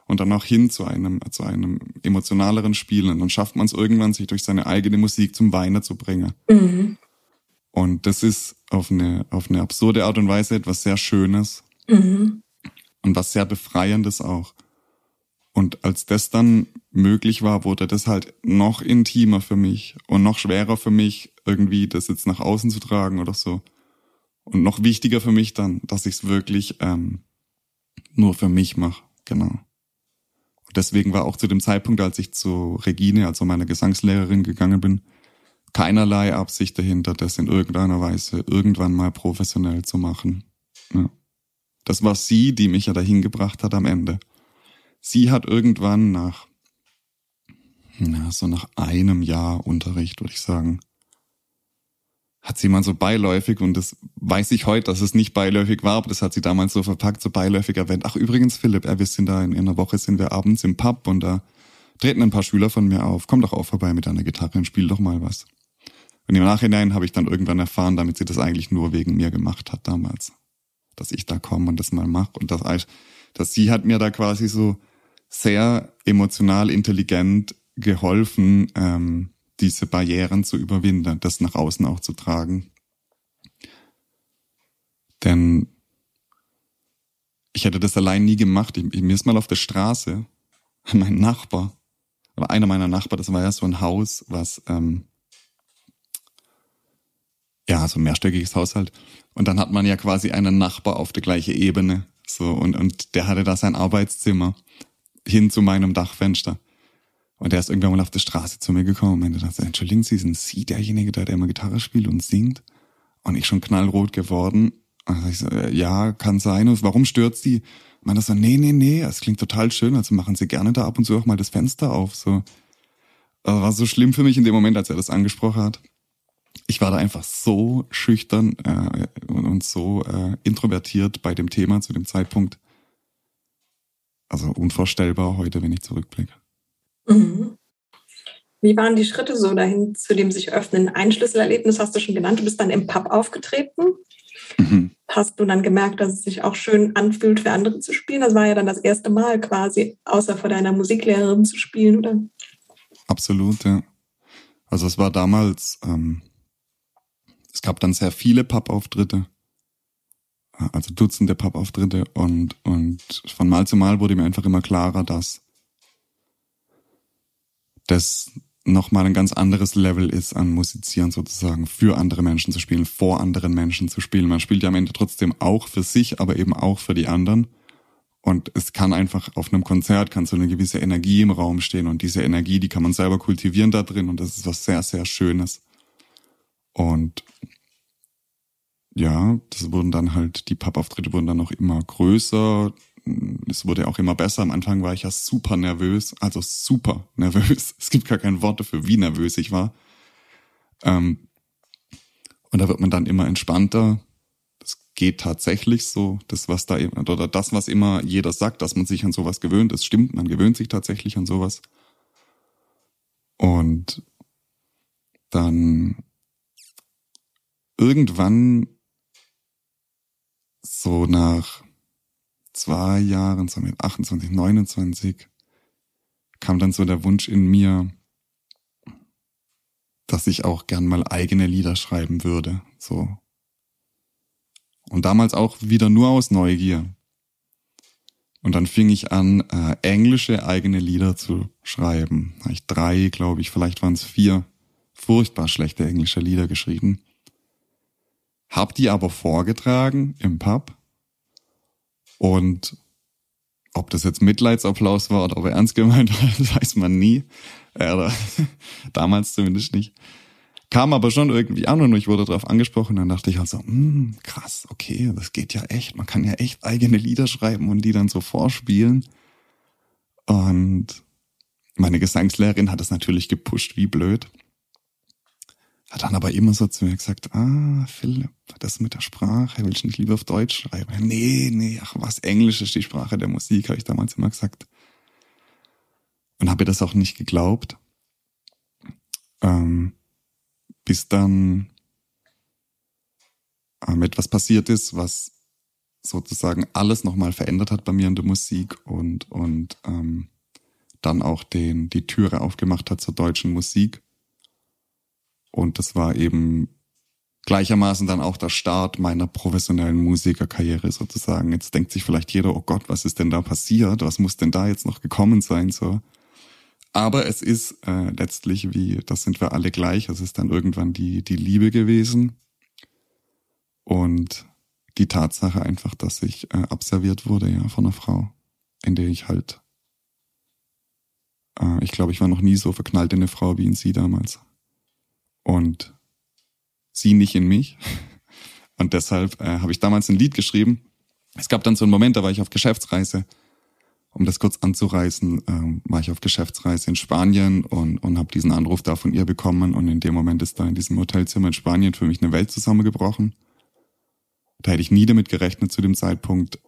S2: und dann auch hin zu einem, zu einem emotionaleren Spielen, dann schafft man es irgendwann, sich durch seine eigene Musik zum Weinen zu bringen. Mhm. Und das ist auf eine, auf eine absurde Art und Weise etwas sehr Schönes mhm. Und was sehr Befreiendes auch. Und als das dann möglich war, wurde das halt noch intimer für mich und noch schwerer für mich, irgendwie das jetzt nach außen zu tragen oder so. Und noch wichtiger für mich dann, dass ich es wirklich ähm, nur für mich mache. Genau. Und deswegen war auch zu dem Zeitpunkt, als ich zu Regine, also meiner Gesangslehrerin, gegangen bin, keinerlei Absicht dahinter, das in irgendeiner Weise irgendwann mal professionell zu machen. Ja. Das war sie, die mich ja dahin gebracht hat am Ende sie hat irgendwann nach, na, so nach einem Jahr Unterricht, würde ich sagen, hat sie mal so beiläufig, und das weiß ich heute, dass es nicht beiläufig war, aber das hat sie damals so verpackt, so beiläufig erwähnt. Ach, übrigens, Philipp, äh, wir sind da in, in einer Woche, sind wir abends im Pub und da treten ein paar Schüler von mir auf. Komm doch auch vorbei mit deiner Gitarre und spiel doch mal was. Und im Nachhinein habe ich dann irgendwann erfahren, damit sie das eigentlich nur wegen mir gemacht hat damals. Dass ich da komme und das mal mache. Und das, dass sie hat mir da quasi so sehr emotional intelligent geholfen, ähm, diese Barrieren zu überwinden, das nach außen auch zu tragen. Denn ich hätte das allein nie gemacht. Ich, mir ist mal auf der Straße mein Nachbar, aber einer meiner Nachbarn, das war ja so ein Haus, was ähm, ja so ein mehrstöckiges Haushalt. Und dann hat man ja quasi einen Nachbar auf der gleichen Ebene. So, und, und der hatte da sein Arbeitszimmer hin zu meinem Dachfenster. Und er ist irgendwann mal auf der Straße zu mir gekommen und meinte, entschuldigen Sie, sind Sie derjenige, der, der immer Gitarre spielt und singt? Und ich schon knallrot geworden. Also ich so, äh, ja, kann sein. Und warum stört Sie? Meinte so, nee, nee, nee, es klingt total schön. Also machen Sie gerne da ab und zu auch mal das Fenster auf. So, also war so schlimm für mich in dem Moment, als er das angesprochen hat. Ich war da einfach so schüchtern äh, und so äh, introvertiert bei dem Thema zu dem Zeitpunkt, also unvorstellbar heute, wenn ich zurückblicke. Mhm.
S1: Wie waren die Schritte so dahin zu dem sich öffnen? Ein Schlüsselerlebnis hast du schon genannt. Du bist dann im Pub aufgetreten. Mhm. Hast du dann gemerkt, dass es sich auch schön anfühlt, für andere zu spielen? Das war ja dann das erste Mal quasi, außer vor deiner Musiklehrerin zu spielen, oder?
S2: Absolut, ja. Also es war damals, ähm, es gab dann sehr viele Pub-Auftritte also Dutzende Pub-Auftritte und, und von Mal zu Mal wurde mir einfach immer klarer, dass das nochmal ein ganz anderes Level ist an Musizieren sozusagen, für andere Menschen zu spielen, vor anderen Menschen zu spielen. Man spielt ja am Ende trotzdem auch für sich, aber eben auch für die anderen. Und es kann einfach auf einem Konzert kann so eine gewisse Energie im Raum stehen und diese Energie, die kann man selber kultivieren da drin und das ist was sehr, sehr Schönes. Und ja, das wurden dann halt, die Pappauftritte wurden dann auch immer größer. Es wurde auch immer besser. Am Anfang war ich ja super nervös, also super nervös. (laughs) Es gibt gar kein Wort dafür, wie nervös ich war. Ähm, und da wird man dann immer entspannter geht tatsächlich so. Das, was da, oder das, was immer jeder sagt, dass man sich an sowas gewöhnt, das stimmt, man gewöhnt sich tatsächlich an sowas. Und dann irgendwann so nach zwei Jahren, so mit 28, 29, kam dann so der Wunsch in mir, dass ich auch gern mal eigene Lieder schreiben würde. So und damals auch wieder nur aus Neugier. Und dann fing ich an, äh, englische eigene Lieder zu schreiben. Da ich drei, glaube ich, vielleicht waren es vier furchtbar schlechte englische Lieder geschrieben. Hab die aber vorgetragen im Pub. Und ob das jetzt Mitleidsapplaus war oder ob er ernst gemeint war, (laughs) weiß man nie. Äh, (laughs) damals zumindest nicht. Kam aber schon irgendwie an und ich wurde darauf angesprochen. Dann dachte ich halt so, hm, krass, okay, das geht ja echt. Man kann ja echt eigene Lieder schreiben und die dann so vorspielen. Und meine Gesangslehrerin hat das natürlich gepusht, wie blöd. Hat dann aber immer so zu mir gesagt, ah, Philipp, das mit der Sprache, willst du nicht lieber auf Deutsch schreiben? Nee, nee, ach was, Englisch ist die Sprache der Musik, habe ich damals immer gesagt. Und habe das auch nicht geglaubt. Ähm, bis dann ähm, etwas passiert ist, was sozusagen alles nochmal verändert hat bei mir in der Musik und, und ähm, dann auch den, die Türe aufgemacht hat zur deutschen Musik. Und das war eben gleichermaßen dann auch der Start meiner professionellen Musikerkarriere sozusagen. Jetzt denkt sich vielleicht jeder, oh Gott, was ist denn da passiert? Was muss denn da jetzt noch gekommen sein? So. Aber es ist äh, letztlich wie, das sind wir alle gleich. Es ist dann irgendwann die, die Liebe gewesen. Und die Tatsache einfach, dass ich äh, abserviert wurde, ja, von einer Frau, in der ich halt, äh, ich glaube, ich war noch nie so verknallt in eine Frau wie in sie damals. Und sie nicht in mich. (laughs) Und deshalb äh, habe ich damals ein Lied geschrieben. Es gab dann so einen Moment, da war ich auf Geschäftsreise um das kurz anzureißen, ähm, war ich auf Geschäftsreise in Spanien und, und habe diesen Anruf da von ihr bekommen und in dem Moment ist da in diesem Hotelzimmer in Spanien für mich eine Welt zusammengebrochen. Da hätte ich nie damit gerechnet zu dem Zeitpunkt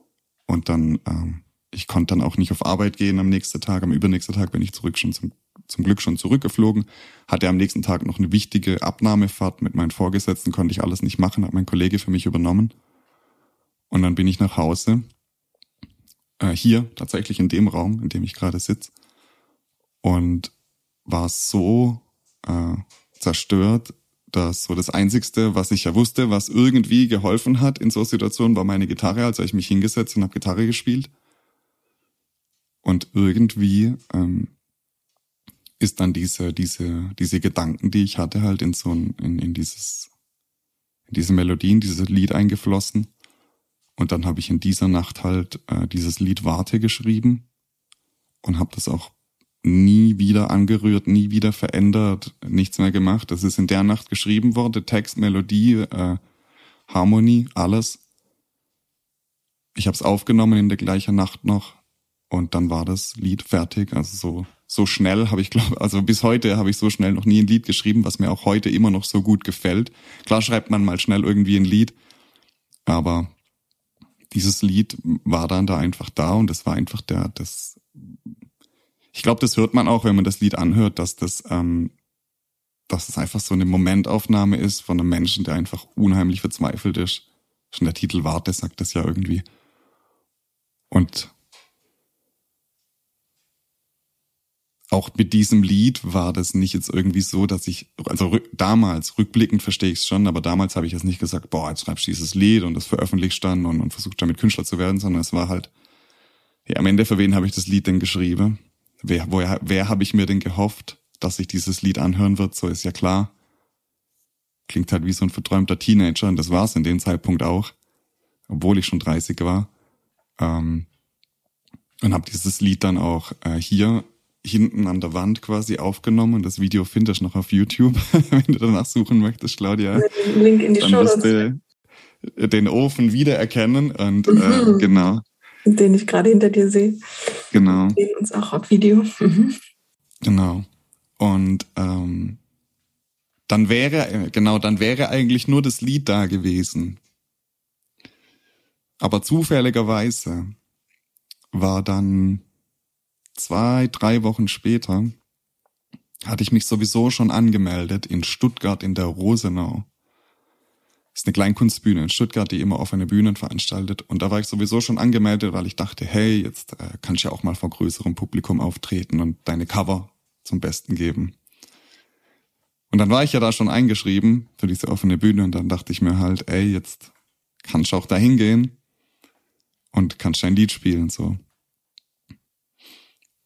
S2: und dann, ähm, ich konnte dann auch nicht auf Arbeit gehen am nächsten Tag, am übernächsten Tag bin ich zurück schon zum, zum Glück schon zurückgeflogen, hatte am nächsten Tag noch eine wichtige Abnahmefahrt mit meinen Vorgesetzten, konnte ich alles nicht machen, hat mein Kollege für mich übernommen und dann bin ich nach Hause äh, hier tatsächlich in dem Raum, in dem ich gerade sitze. Und war so äh, zerstört, dass so das Einzigste, was ich ja wusste, was irgendwie geholfen hat in so Situationen, war meine Gitarre. Also ich mich hingesetzt und habe Gitarre gespielt. Und irgendwie ähm, ist dann diese, diese, diese Gedanken, die ich hatte, halt in so ein, in, in dieses, in diese Melodien, dieses Lied eingeflossen. Und dann habe ich in dieser Nacht halt äh, dieses Lied Warte geschrieben und habe das auch nie wieder angerührt, nie wieder verändert, nichts mehr gemacht. Das ist in der Nacht geschrieben worden, Text, Melodie, äh, Harmonie, alles. Ich habe es aufgenommen in der gleichen Nacht noch und dann war das Lied fertig. Also so so schnell habe ich glaube, also bis heute habe ich so schnell noch nie ein Lied geschrieben, was mir auch heute immer noch so gut gefällt. Klar schreibt man mal schnell irgendwie ein Lied, aber dieses Lied war dann da einfach da und das war einfach der, das, ich glaube, das hört man auch, wenn man das Lied anhört, dass das, ähm, dass es einfach so eine Momentaufnahme ist von einem Menschen, der einfach unheimlich verzweifelt ist. Schon der Titel Warte sagt das ja irgendwie. Und auch mit diesem Lied war das nicht jetzt irgendwie so, dass ich, also damals, rückblickend verstehe ich es schon, aber damals habe ich jetzt nicht gesagt, boah, jetzt schreibst du dieses Lied und das veröffentlichst dann und, und versuchst damit Künstler zu werden, sondern es war halt, ja, am Ende für wen habe ich das Lied denn geschrieben? Wer, woher, wer habe ich mir denn gehofft, dass sich dieses Lied anhören wird, so ist ja klar. Klingt halt wie so ein verträumter Teenager und das war es in dem Zeitpunkt auch, obwohl ich schon 30 war. Ähm, und habe dieses Lied dann auch äh, hier hinten an der Wand quasi aufgenommen und das Video findest du noch auf YouTube, (laughs) wenn du danach suchen möchtest, Claudia.
S1: Link in die
S2: dann
S1: Show.
S2: wirst du den Ofen wiedererkennen und mhm. äh, genau.
S1: Den ich gerade hinter dir sehe.
S2: Genau.
S1: Wir sehen uns auch auf Video. Mhm.
S2: Genau. Und ähm, dann wäre, genau, dann wäre eigentlich nur das Lied da gewesen. Aber zufälligerweise war dann zwei, drei Wochen später, hatte ich mich sowieso schon angemeldet in Stuttgart in der Rosenau. Das ist eine Kleinkunstbühne in Stuttgart, die immer offene Bühnen veranstaltet. Und da war ich sowieso schon angemeldet, weil ich dachte, hey, jetzt äh, kannst du ja auch mal vor größerem Publikum auftreten und deine Cover zum Besten geben. Und dann war ich ja da schon eingeschrieben für diese offene Bühne und dann dachte ich mir halt, ey, jetzt kannst du auch da hingehen und kannst dein Lied spielen, so.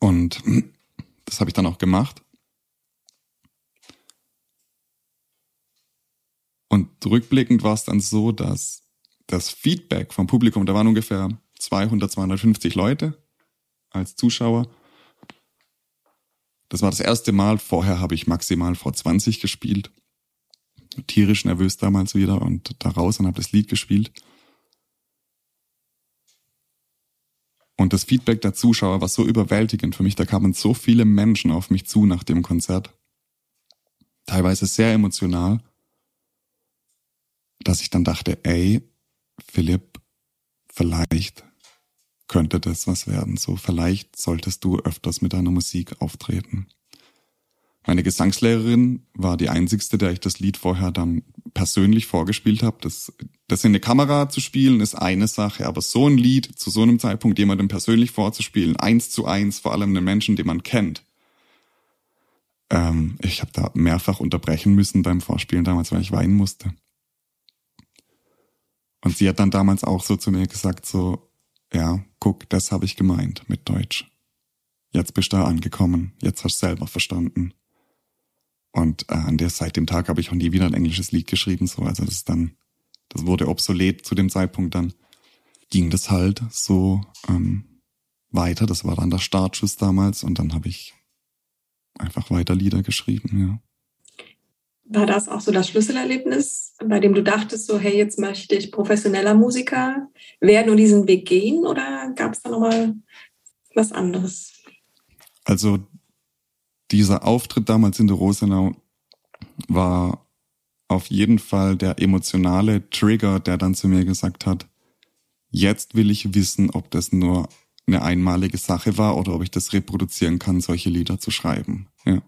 S2: Und (clears throat) das habe ich dann auch gemacht. Und rückblickend war es dann so, dass das Feedback vom Publikum, da waren ungefähr 200, 250 Leute als Zuschauer. Das war das erste Mal. Vorher habe ich maximal vor 20 gespielt. Tierisch nervös damals wieder und da raus und habe das Lied gespielt. Und das Feedback der Zuschauer war so überwältigend für mich. Da kamen so viele Menschen auf mich zu nach dem Konzert. Teilweise sehr emotional, dass ich dann dachte, ey, Philipp, vielleicht könnte das was werden. So, vielleicht solltest du öfters mit deiner Musik auftreten. Meine Gesangslehrerin war die einzigste, der ich das Lied vorher dann persönlich vorgespielt habe. Das, das in eine Kamera zu spielen ist eine Sache, aber so ein Lied zu so einem Zeitpunkt jemandem persönlich vorzuspielen, eins zu eins, vor allem einem Menschen, den man kennt. Ähm, ich habe da mehrfach unterbrechen müssen beim Vorspielen damals, weil ich weinen musste. Und sie hat dann damals auch so zu mir gesagt, so, ja, guck, das habe ich gemeint mit Deutsch. Jetzt bist du da angekommen, jetzt hast du selber verstanden. Und äh, an der seit dem Tag habe ich auch nie wieder ein englisches Lied geschrieben. So, also das ist dann, das wurde obsolet zu dem Zeitpunkt dann. Ging das halt so ähm, weiter. Das war dann der Startschuss damals und dann habe ich einfach weiter Lieder geschrieben, ja.
S1: War das auch so das Schlüsselerlebnis, bei dem du dachtest, so, hey, jetzt möchte ich professioneller Musiker werden und diesen Weg gehen? Oder gab es da nochmal was anderes?
S2: Also dieser Auftritt damals in der Rosenau war auf jeden Fall der emotionale Trigger, der dann zu mir gesagt hat, jetzt will ich wissen, ob das nur eine einmalige Sache war oder ob ich das reproduzieren kann, solche Lieder zu schreiben. Ja.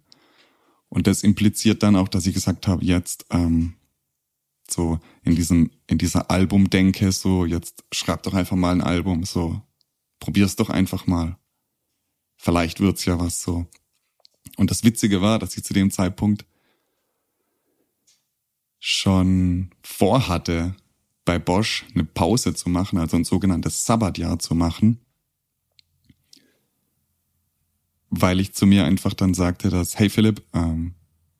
S2: Und das impliziert dann auch, dass ich gesagt habe, jetzt ähm, so in diesem in dieser Albumdenke, so jetzt schreib doch einfach mal ein Album, so probier's doch einfach mal. Vielleicht wird's ja was so. Und das Witzige war, dass ich zu dem Zeitpunkt schon vorhatte, bei Bosch eine Pause zu machen, also ein sogenanntes Sabbatjahr zu machen, weil ich zu mir einfach dann sagte, dass, hey Philipp, ähm,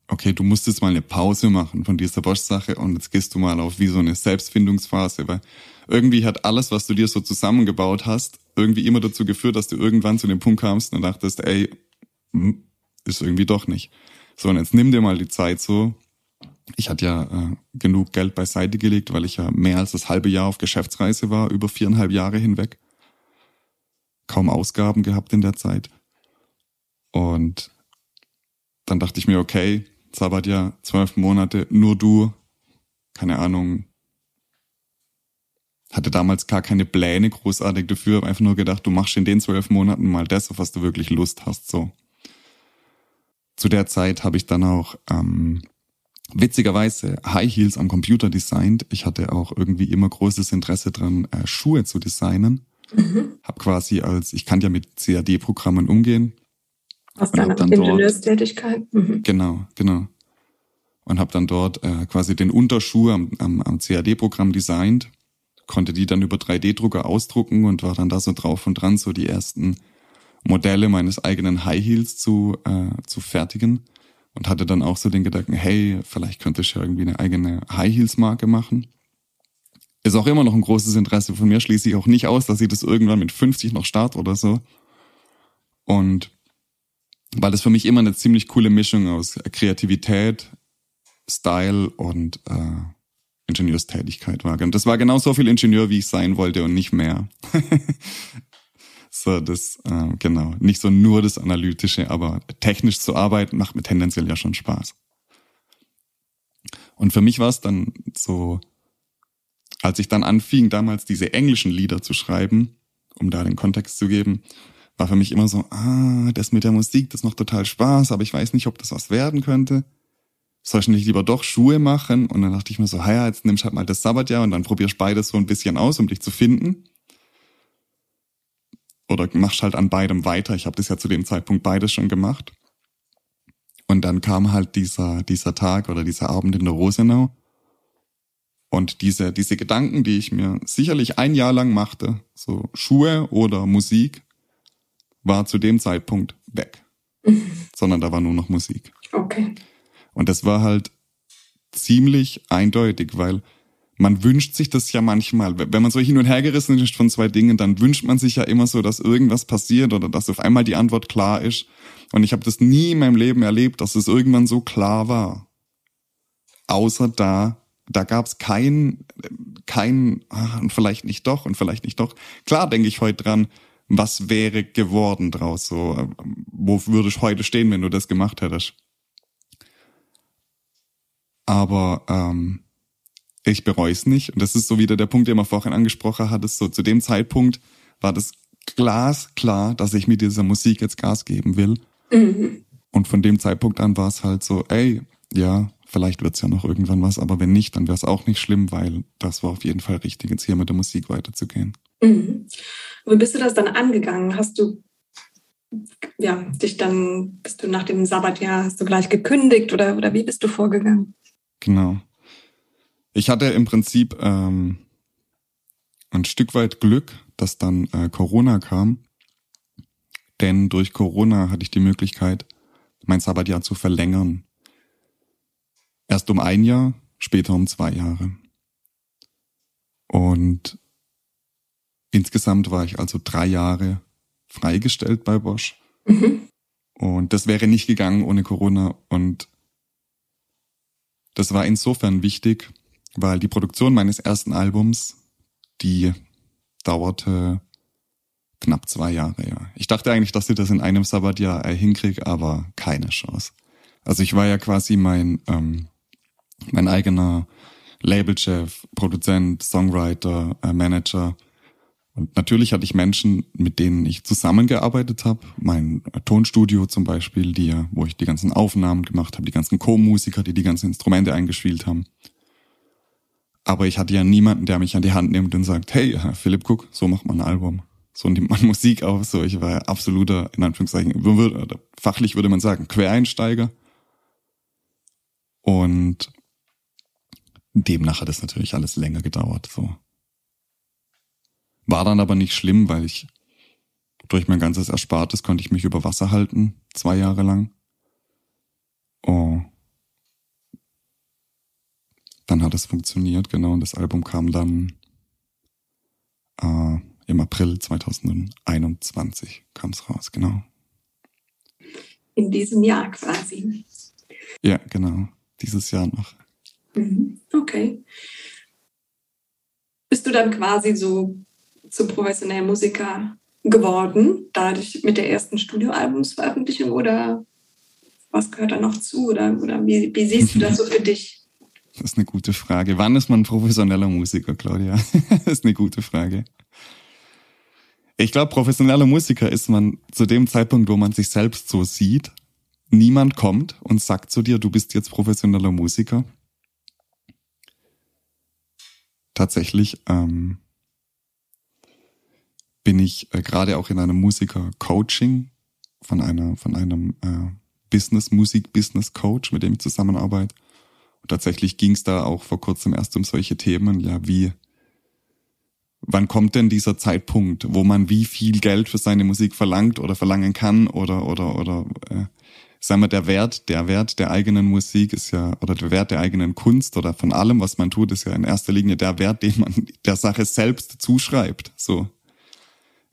S2: okay, du musst jetzt mal eine Pause machen von dieser Bosch-Sache und jetzt gehst du mal auf wie so eine Selbstfindungsphase, weil irgendwie hat alles, was du dir so zusammengebaut hast, irgendwie immer dazu geführt, dass du irgendwann zu dem Punkt kamst und dachtest, ey, hm, ist irgendwie doch nicht. So, und jetzt nimm dir mal die Zeit so. Ich hatte ja äh, genug Geld beiseite gelegt, weil ich ja mehr als das halbe Jahr auf Geschäftsreise war, über viereinhalb Jahre hinweg. Kaum Ausgaben gehabt in der Zeit. Und dann dachte ich mir, okay, Sabbatjahr, zwölf Monate, nur du, keine Ahnung, hatte damals gar keine Pläne großartig dafür, habe einfach nur gedacht, du machst in den zwölf Monaten mal das, auf was du wirklich Lust hast, so zu der Zeit habe ich dann auch ähm, witzigerweise High Heels am Computer designt. Ich hatte auch irgendwie immer großes Interesse dran, äh, Schuhe zu designen. Mhm. Hab quasi als, ich kann ja mit CAD-Programmen umgehen.
S1: Aus deiner Ingenieurstätigkeit?
S2: Mhm. Genau, genau. Und habe dann dort äh, quasi den Unterschuh am, am, am CAD-Programm designt, konnte die dann über 3D-Drucker ausdrucken und war dann da so drauf und dran, so die ersten Modelle meines eigenen High Heels zu, äh, zu fertigen. und hatte dann auch so den Gedanken, hey, vielleicht könnte ich ja irgendwie eine eigene High Heels Marke machen. Ist auch immer noch ein großes Interesse von mir, schließe ich auch nicht aus, dass ich das irgendwann mit 50 noch start oder so. Und weil das für mich immer eine ziemlich coole Mischung aus Kreativität, Style und äh, Ingenieurstätigkeit war. Und das war genau so viel Ingenieur, wie ich sein wollte und nicht mehr. (laughs) so, das, äh, genau. Nicht so nur das Analytische, aber technisch zu arbeiten macht mir tendenziell ja schon Spaß. Und für mich war es dann so, als ich dann anfing, damals diese englischen Lieder zu schreiben, um da den Kontext zu geben, war für mich immer so, ah, das mit der Musik, das macht total Spaß, aber ich weiß nicht, ob das was werden könnte. Soll ich nicht lieber doch Schuhe machen? Und dann dachte ich mir so, ja, jetzt nimmst halt mal das Sabbatjahr und dann probierst beides so ein bisschen aus, um dich zu finden. Oder machst halt an beidem weiter. Ich habe das ja zu dem Zeitpunkt beides schon gemacht. Und dann kam halt dieser, dieser Tag oder dieser Abend in der Rosenau. Und diese, diese Gedanken, die ich mir sicherlich ein Jahr lang machte, so Schuhe oder Musik, war zu dem Zeitpunkt weg. Mhm. (laughs) Sondern da war nur noch Musik.
S1: Okay.
S2: Und das war halt ziemlich eindeutig, weil man wünscht sich das ja manchmal. Wenn man so hin und her gerissen ist von zwei Dingen, dann wünscht man sich ja immer so, dass irgendwas passiert oder dass auf einmal die Antwort klar ist. Und ich habe das nie in meinem Leben erlebt, dass es irgendwann so klar war. Außer da, da gab es kein, kein, ach, und vielleicht nicht doch und vielleicht nicht doch. Klar denke ich heute dran, was wäre geworden draus? So, wo würde ich heute stehen, wenn du das gemacht hättest? Aber ähm, ich bereue es nicht. Und das ist so wieder der Punkt, den wir vorhin angesprochen hattest. So zu dem Zeitpunkt war das glasklar, dass ich mit dieser Musik jetzt Gas geben will. Mhm. Und von dem Zeitpunkt an war es halt so, ey, ja, vielleicht wird's ja noch irgendwann was, aber wenn nicht, dann wäre es auch nicht schlimm, weil das war auf jeden Fall richtig, jetzt hier mit der Musik weiterzugehen.
S1: Mhm. Wie bist du das dann angegangen? Hast du ja, dich dann, bist du nach dem Sabbatjahr, hast du gleich gekündigt oder, oder wie bist du vorgegangen?
S2: Genau. Ich hatte im Prinzip ähm, ein Stück weit Glück, dass dann äh, Corona kam. Denn durch Corona hatte ich die Möglichkeit, mein Sabbatjahr zu verlängern. Erst um ein Jahr, später um zwei Jahre. Und insgesamt war ich also drei Jahre freigestellt bei Bosch. Mhm. Und das wäre nicht gegangen ohne Corona. Und das war insofern wichtig, weil die Produktion meines ersten Albums, die dauerte knapp zwei Jahre, ja. Ich dachte eigentlich, dass ich das in einem Sabbatjahr äh, hinkriege, aber keine Chance. Also ich war ja quasi mein, ähm, mein eigener Labelchef, Produzent, Songwriter, äh, Manager und natürlich hatte ich Menschen, mit denen ich zusammengearbeitet habe. Mein Tonstudio zum Beispiel, die, wo ich die ganzen Aufnahmen gemacht habe, die ganzen Co-Musiker, die die ganzen Instrumente eingespielt haben. Aber ich hatte ja niemanden, der mich an die Hand nimmt und sagt, hey, Philipp, guck, so macht man ein Album. So nimmt man (laughs) Musik auf. So, ich war absoluter, in Anführungszeichen, fachlich würde man sagen, Quereinsteiger. Und demnach hat es natürlich alles länger gedauert. So. War dann aber nicht schlimm, weil ich durch mein ganzes Erspartes konnte ich mich über Wasser halten, zwei Jahre lang. Oh. Dann hat es funktioniert, genau, und das Album kam dann äh, im April 2021 kam es raus, genau.
S1: In diesem Jahr quasi.
S2: Ja, genau. Dieses Jahr noch.
S1: Mhm. Okay. Bist du dann quasi so zum professionellen Musiker geworden, dadurch mit der ersten Studioalbumsveröffentlichung oder was gehört da noch zu oder, oder wie, wie siehst du das so für dich?
S2: Das ist eine gute Frage. Wann ist man professioneller Musiker, Claudia? (laughs) das ist eine gute Frage. Ich glaube, professioneller Musiker ist man zu dem Zeitpunkt, wo man sich selbst so sieht. Niemand kommt und sagt zu dir, du bist jetzt professioneller Musiker. Tatsächlich ähm, bin ich äh, gerade auch in einem Musiker-Coaching von einer, von einem äh, Business, Musik-Business-Coach, mit dem ich zusammenarbeite. Tatsächlich ging es da auch vor kurzem erst um solche Themen, ja, wie, wann kommt denn dieser Zeitpunkt, wo man wie viel Geld für seine Musik verlangt oder verlangen kann oder, oder, oder äh, sagen wir, der Wert, der Wert der eigenen Musik ist ja, oder der Wert der eigenen Kunst oder von allem, was man tut, ist ja in erster Linie der Wert, den man (laughs) der Sache selbst zuschreibt. So.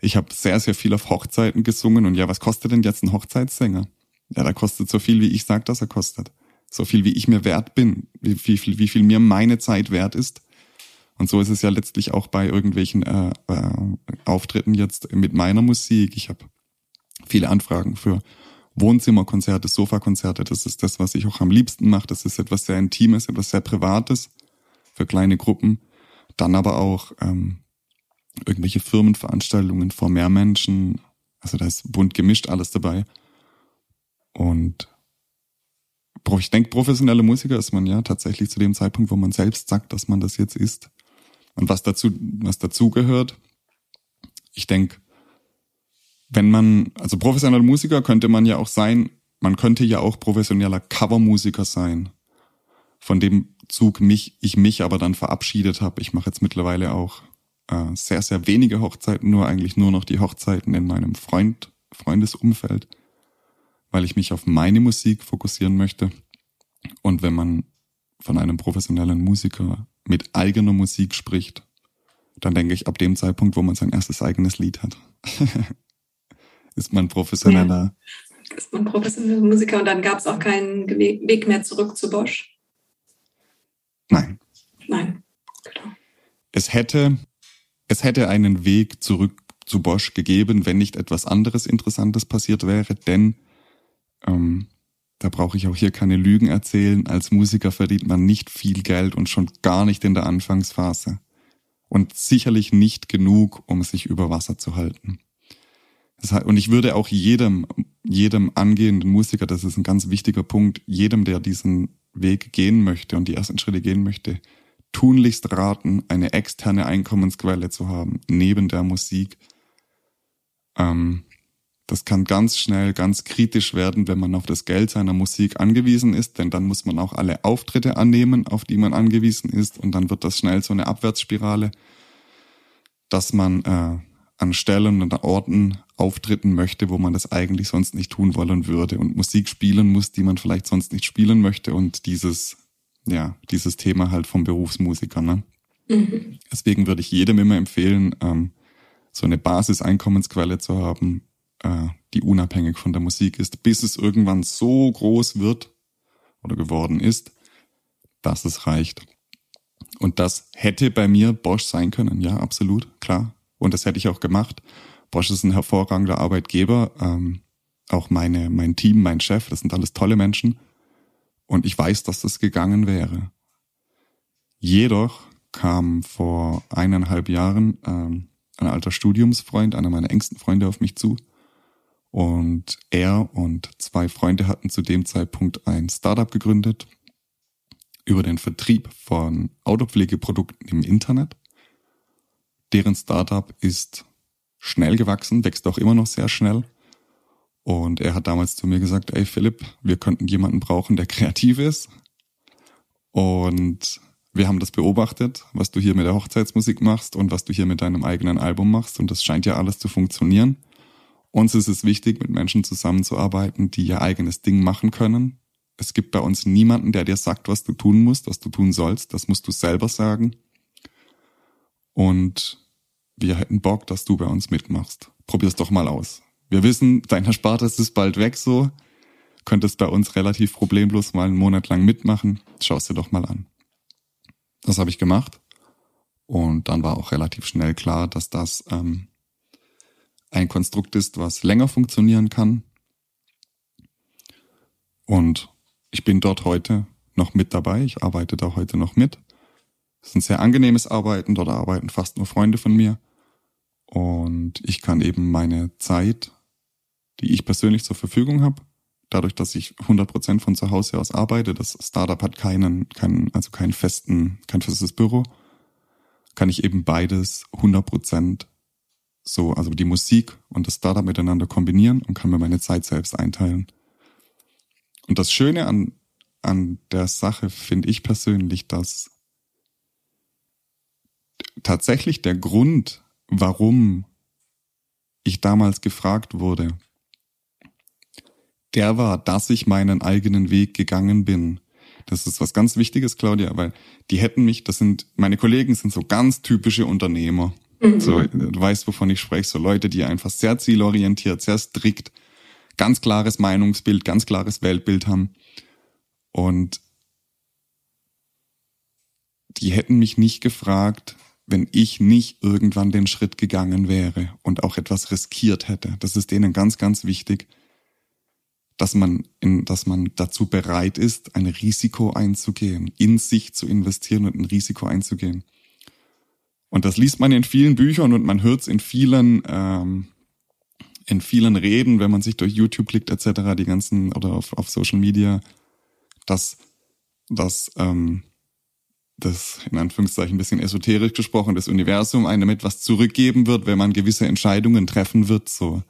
S2: Ich habe sehr, sehr viel auf Hochzeiten gesungen und ja, was kostet denn jetzt ein Hochzeitssänger? Ja, der kostet so viel, wie ich sag, dass er kostet. So viel, wie ich mir wert bin, wie viel, wie viel mir meine Zeit wert ist. Und so ist es ja letztlich auch bei irgendwelchen äh, äh, Auftritten jetzt mit meiner Musik. Ich habe viele Anfragen für Wohnzimmerkonzerte, Sofakonzerte, das ist das, was ich auch am liebsten mache. Das ist etwas sehr Intimes, etwas sehr Privates für kleine Gruppen. Dann aber auch ähm, irgendwelche Firmenveranstaltungen vor mehr Menschen. Also da ist bunt gemischt alles dabei. Und ich denke, professionelle Musiker ist man ja tatsächlich zu dem Zeitpunkt, wo man selbst sagt, dass man das jetzt ist. Und was dazu, was dazu gehört, ich denke, wenn man, also professioneller Musiker könnte man ja auch sein, man könnte ja auch professioneller Covermusiker sein. Von dem Zug mich, ich mich aber dann verabschiedet habe. Ich mache jetzt mittlerweile auch äh, sehr, sehr wenige Hochzeiten, nur eigentlich nur noch die Hochzeiten in meinem Freund, Freundesumfeld, weil ich mich auf meine Musik fokussieren möchte. Und wenn man von einem professionellen Musiker mit eigener Musik spricht, dann denke ich ab dem Zeitpunkt, wo man sein erstes eigenes Lied hat. (laughs) ist man professioneller.
S1: Ja, ist man professioneller Musiker und dann gab es auch keinen Weg mehr zurück zu Bosch?
S2: Nein.
S1: Nein. Genau.
S2: Es hätte, es hätte einen Weg zurück zu Bosch gegeben, wenn nicht etwas anderes Interessantes passiert wäre, denn ähm, da brauche ich auch hier keine Lügen erzählen. Als Musiker verdient man nicht viel Geld und schon gar nicht in der Anfangsphase. Und sicherlich nicht genug, um sich über Wasser zu halten. Und ich würde auch jedem, jedem angehenden Musiker, das ist ein ganz wichtiger Punkt, jedem, der diesen Weg gehen möchte und die ersten Schritte gehen möchte, tunlichst raten, eine externe Einkommensquelle zu haben, neben der Musik. Ähm, das kann ganz schnell ganz kritisch werden, wenn man auf das Geld seiner Musik angewiesen ist, denn dann muss man auch alle Auftritte annehmen, auf die man angewiesen ist, und dann wird das schnell so eine Abwärtsspirale, dass man äh, an Stellen und an Orten auftreten möchte, wo man das eigentlich sonst nicht tun wollen würde und Musik spielen muss, die man vielleicht sonst nicht spielen möchte und dieses, ja, dieses Thema halt vom Berufsmusiker, ne? Mhm. Deswegen würde ich jedem immer empfehlen, ähm, so eine Basiseinkommensquelle zu haben, äh, die unabhängig von der Musik ist, bis es irgendwann so groß wird oder geworden ist, dass es reicht. Und das hätte bei mir Bosch sein können, ja, absolut, klar. Und das hätte ich auch gemacht. Bosch ist ein hervorragender Arbeitgeber. Ähm, auch meine, mein Team, mein Chef, das sind alles tolle Menschen. Und ich weiß, dass das gegangen wäre. Jedoch kam vor eineinhalb Jahren ähm, ein alter Studiumsfreund, einer meiner engsten Freunde auf mich zu. Und er und zwei Freunde hatten zu dem Zeitpunkt ein Startup gegründet über den Vertrieb von Autopflegeprodukten im Internet. Deren Startup ist schnell gewachsen, wächst auch immer noch sehr schnell. Und er hat damals zu mir gesagt, ey Philipp, wir könnten jemanden brauchen, der (laughs) kreativ ist. Und wir haben das beobachtet, was du hier mit der Hochzeitsmusik machst und was du hier mit deinem eigenen Album machst. Und das scheint ja alles zu funktionieren. Uns ist es wichtig, mit Menschen zusammenzuarbeiten, die ihr eigenes Ding machen können. Es gibt bei uns niemanden, der dir sagt, was du tun musst, was du tun sollst. Das musst du selber sagen. Und wir hätten Bock, dass du bei uns mitmachst. Probier's doch mal aus. Wir wissen, dein Erspartes ist bald weg so. Könntest bei uns relativ problemlos mal einen Monat lang mitmachen. Schau's dir doch mal an. Das habe ich gemacht. Und dann war auch relativ schnell klar, dass das ähm, ein Konstrukt ist, was länger funktionieren kann. Und ich bin dort heute noch mit dabei. Ich arbeite da heute noch mit. Es ist ein sehr angenehmes Arbeiten. Dort arbeiten fast nur Freunde von mir. Und ich kann eben meine Zeit, die ich persönlich zur Verfügung habe, dadurch, dass ich 100% von zu Hause aus arbeite, das Startup hat keinen, keinen, also keinen festen, kein festes Büro, kann ich eben beides 100% so, also die Musik und das Startup miteinander kombinieren und kann mir meine Zeit selbst einteilen. Und das Schöne an, an der Sache finde ich persönlich, dass tatsächlich der Grund, warum ich damals gefragt wurde, der war, dass ich meinen eigenen Weg gegangen bin. Das ist was ganz Wichtiges, Claudia, weil die hätten mich, das sind, meine Kollegen sind so ganz typische Unternehmer. Mhm. So, du weißt, wovon ich spreche, so Leute, die einfach sehr zielorientiert, sehr strikt, ganz klares Meinungsbild, ganz klares Weltbild haben. Und die hätten mich nicht gefragt, wenn ich nicht irgendwann den Schritt gegangen wäre und auch etwas riskiert hätte. Das ist denen ganz, ganz wichtig dass man, in, dass man dazu bereit ist, ein Risiko einzugehen, in sich zu investieren und ein Risiko einzugehen. Und das liest man in vielen Büchern und man hört es in vielen, ähm, in vielen Reden, wenn man sich durch YouTube klickt etc., die ganzen oder auf, auf Social Media, dass, dass ähm, das in Anführungszeichen ein bisschen esoterisch gesprochen, das Universum einem etwas zurückgeben wird, wenn man gewisse Entscheidungen treffen wird, so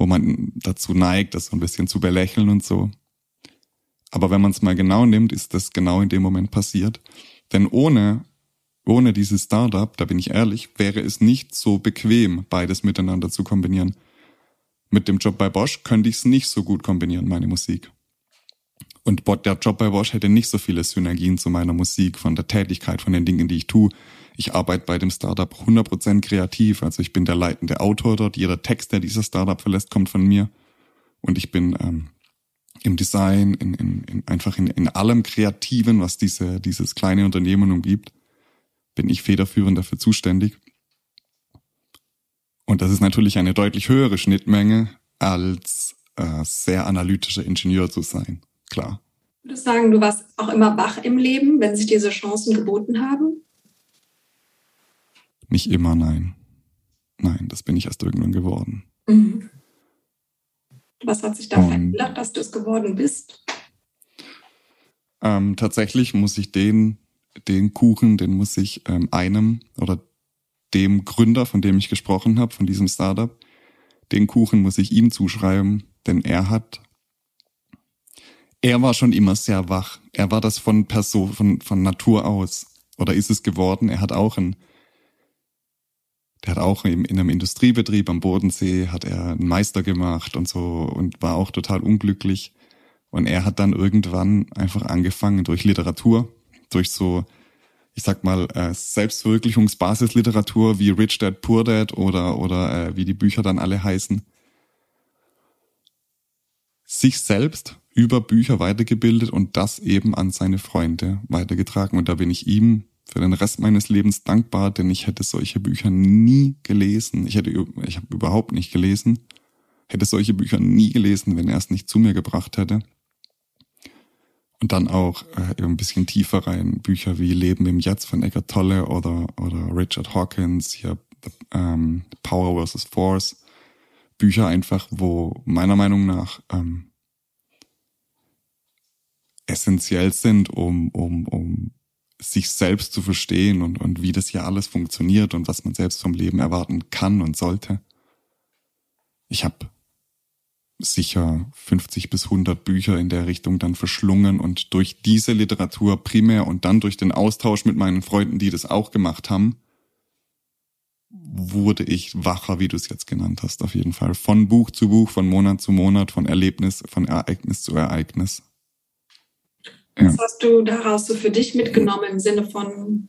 S2: wo man dazu neigt, das so ein bisschen zu belächeln und so. Aber wenn man es mal genau nimmt, ist das genau in dem Moment passiert. Denn ohne, ohne dieses Startup, da bin ich ehrlich, wäre es nicht so bequem, beides miteinander zu kombinieren. Mit dem Job bei Bosch könnte ich es nicht so gut kombinieren, meine Musik. Und der Job bei Bosch hätte nicht so viele Synergien zu meiner Musik, von der Tätigkeit, von den Dingen, die ich tue. Ich arbeite bei dem Startup 100% kreativ. Also ich bin der leitende Autor dort. Jeder Text, der dieses Startup verlässt, kommt von mir. Und ich bin ähm, im Design, in, in, in einfach in, in allem Kreativen, was diese, dieses kleine Unternehmen umgibt, bin ich federführend dafür zuständig. Und das ist natürlich eine deutlich höhere Schnittmenge, als äh, sehr analytischer Ingenieur zu sein. Klar.
S1: Würdest du sagen, du warst auch immer wach im Leben, wenn sich diese Chancen geboten haben?
S2: Nicht immer, nein. Nein, das bin ich erst irgendwann geworden. Mhm.
S1: Was hat sich da verändert, dass du es geworden bist?
S2: Ähm, tatsächlich muss ich den, den Kuchen, den muss ich ähm, einem oder dem Gründer, von dem ich gesprochen habe, von diesem Startup, den Kuchen muss ich ihm zuschreiben, denn er hat, er war schon immer sehr wach. Er war das von Person, von, von Natur aus oder ist es geworden. Er hat auch ein der hat auch in, in einem Industriebetrieb am Bodensee, hat er einen Meister gemacht und so und war auch total unglücklich. Und er hat dann irgendwann einfach angefangen durch Literatur, durch so, ich sag mal, äh, Selbstverwirklichungsbasisliteratur wie Rich Dad, Poor Dad oder, oder äh, wie die Bücher dann alle heißen, sich selbst über Bücher weitergebildet und das eben an seine Freunde weitergetragen. Und da bin ich ihm für den Rest meines Lebens dankbar, denn ich hätte solche Bücher nie gelesen. Ich hätte, ich habe überhaupt nicht gelesen, hätte solche Bücher nie gelesen, wenn er es nicht zu mir gebracht hätte. Und dann auch äh, ein bisschen tiefer rein Bücher wie Leben im Jetzt von Eckhart Tolle oder oder Richard Hawkins, hier ähm, Power vs. Force. Bücher einfach, wo meiner Meinung nach ähm, essentiell sind, um, um, um sich selbst zu verstehen und, und wie das hier alles funktioniert und was man selbst vom Leben erwarten kann und sollte. Ich habe sicher 50 bis 100 Bücher in der Richtung dann verschlungen und durch diese Literatur primär und dann durch den Austausch mit meinen Freunden, die das auch gemacht haben, wurde ich wacher, wie du es jetzt genannt hast, auf jeden Fall. Von Buch zu Buch, von Monat zu Monat, von Erlebnis, von Ereignis zu Ereignis.
S1: Was hast du daraus so für dich mitgenommen im Sinne von,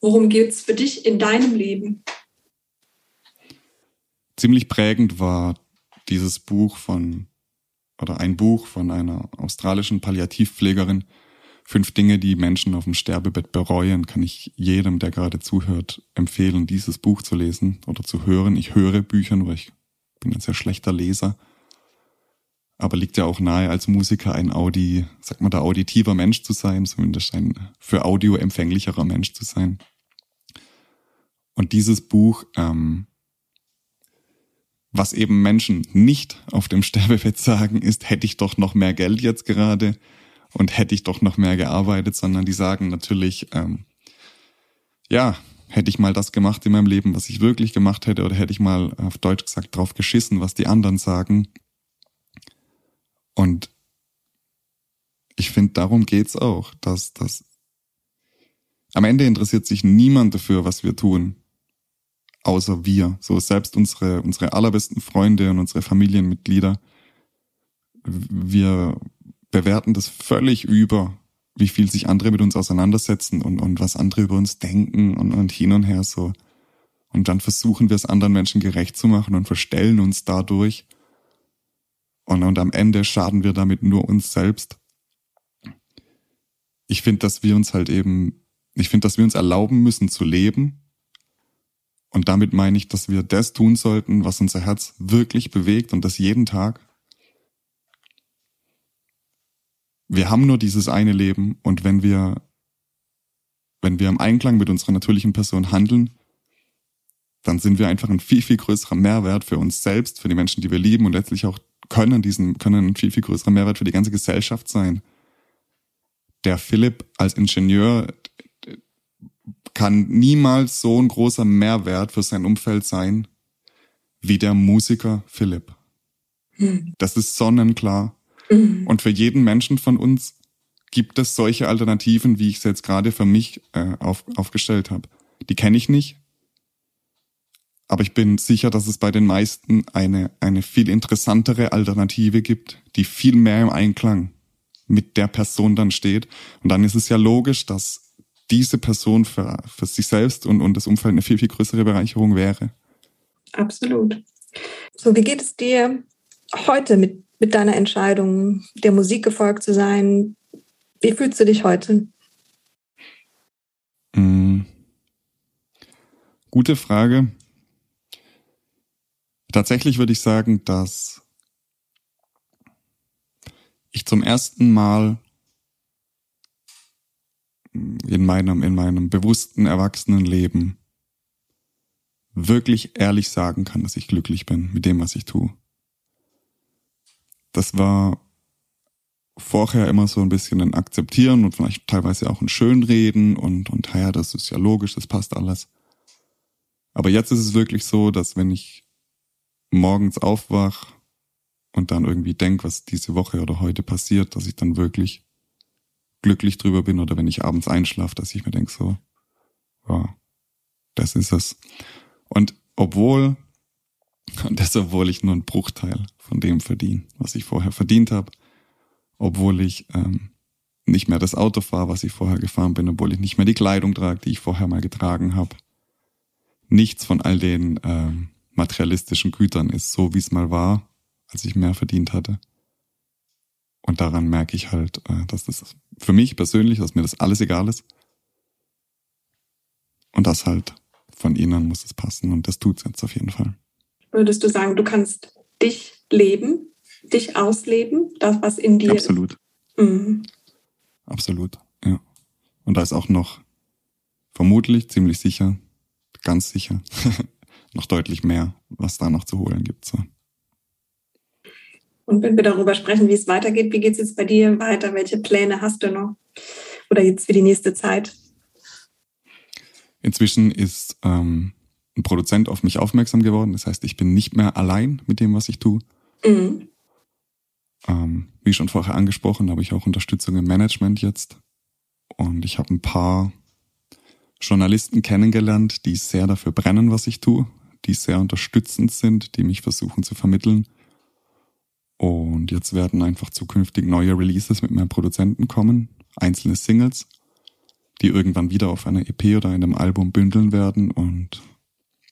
S1: worum geht es für dich in deinem Leben?
S2: Ziemlich prägend war dieses Buch von, oder ein Buch von einer australischen Palliativpflegerin, Fünf Dinge, die Menschen auf dem Sterbebett bereuen, kann ich jedem, der gerade zuhört, empfehlen, dieses Buch zu lesen oder zu hören. Ich höre Bücher, weil ich bin ein sehr schlechter Leser aber liegt ja auch nahe, als Musiker ein Audi, sag mal da, auditiver Mensch zu sein, zumindest ein für Audio empfänglicherer Mensch zu sein. Und dieses Buch, ähm, was eben Menschen nicht auf dem (laughs) Sterbebett sagen, ist, hätte ich doch noch mehr Geld jetzt gerade und hätte ich doch noch mehr gearbeitet, sondern die sagen natürlich, ähm, ja, hätte ich mal das gemacht in meinem Leben, was ich wirklich gemacht hätte, oder hätte ich mal auf Deutsch gesagt drauf geschissen, was die anderen sagen, und ich finde, darum geht's auch, dass, dass am Ende interessiert sich niemand dafür, was wir tun, außer wir. So selbst unsere, unsere allerbesten Freunde und unsere Familienmitglieder wir bewerten das völlig über, wie viel sich andere mit uns auseinandersetzen und, und was andere über uns denken und, und hin und her so. Und dann versuchen wir es anderen Menschen gerecht zu machen und verstellen uns dadurch. Und, und am Ende schaden wir damit nur uns selbst. Ich finde, dass wir uns halt eben, ich finde, dass wir uns erlauben müssen zu leben. Und damit meine ich, dass wir das tun sollten, was unser Herz wirklich bewegt und das jeden Tag. Wir haben nur dieses eine Leben und wenn wir, wenn wir im Einklang mit unserer natürlichen Person handeln, dann sind wir einfach ein viel, viel größerer Mehrwert für uns selbst, für die Menschen, die wir lieben und letztlich auch können diesen, können ein viel, viel größerer Mehrwert für die ganze Gesellschaft sein. Der Philipp als Ingenieur kann niemals so ein großer Mehrwert für sein Umfeld sein, wie der Musiker Philipp. Hm. Das ist sonnenklar. Mhm. Und für jeden Menschen von uns gibt es solche Alternativen, wie ich es jetzt gerade für mich äh, auf, aufgestellt habe. Die kenne ich nicht, aber ich bin sicher, dass es bei den meisten eine, eine viel interessantere Alternative gibt, die viel mehr im Einklang mit der Person dann steht. Und dann ist es ja logisch, dass diese Person für, für sich selbst und, und das Umfeld eine viel, viel größere Bereicherung wäre.
S1: Absolut. So, wie geht es dir heute mit, mit deiner Entscheidung, der Musik gefolgt zu sein? Wie fühlst du dich heute?
S2: Mm. Gute Frage. Tatsächlich würde ich sagen, dass ich zum ersten Mal in meinem, in meinem bewussten Erwachsenenleben wirklich ehrlich sagen kann, dass ich glücklich bin mit dem, was ich tue. Das war vorher immer so ein bisschen ein Akzeptieren und vielleicht teilweise auch ein Schönreden und, und ja, das ist ja logisch, das passt alles. Aber jetzt ist es wirklich so, dass wenn ich morgens aufwach und dann irgendwie denk, was diese Woche oder heute passiert, dass ich dann wirklich glücklich drüber bin oder wenn ich abends einschlafe, dass ich mir denk so, ja, das ist es. Und obwohl, (laughs) und das obwohl ich nur einen Bruchteil von dem verdiene, was ich vorher verdient habe, obwohl ich ähm, nicht mehr das Auto fahre, was ich vorher gefahren bin, obwohl ich nicht mehr die Kleidung trage, die ich vorher mal getragen habe. Nichts von all den ähm, materialistischen Gütern ist, so wie es mal war, als ich mehr verdient hatte. Und daran merke ich halt, äh, dass das für mich persönlich, dass mir das alles egal ist. Und das halt von ihnen muss es passen und das tut es jetzt auf jeden Fall.
S1: Würdest du sagen, du kannst dich leben, dich ausleben, das, was in dir
S2: Absolut. Mhm. Absolut, ja. Und da ist auch noch vermutlich, ziemlich sicher, ganz sicher, (laughs) noch deutlich mehr, was da noch zu holen gibt. So.
S1: Und wenn wir darüber sprechen, wie es weitergeht, wie geht es jetzt bei dir weiter? Welche Pläne hast du noch? Oder jetzt für die nächste Zeit?
S2: Inzwischen ist ähm, ein Produzent auf mich aufmerksam geworden. Das heißt, ich bin nicht mehr allein mit dem, was ich tue. Mhm. Ähm, wie schon vorher angesprochen, habe ich auch Unterstützung im Management jetzt. Und ich habe ein paar Journalisten kennengelernt, die sehr dafür brennen, was ich tue die sehr unterstützend sind, die mich versuchen zu vermitteln. Und jetzt werden einfach zukünftig neue Releases mit meinem Produzenten kommen, einzelne Singles, die irgendwann wieder auf einer EP oder einem Album bündeln werden. Und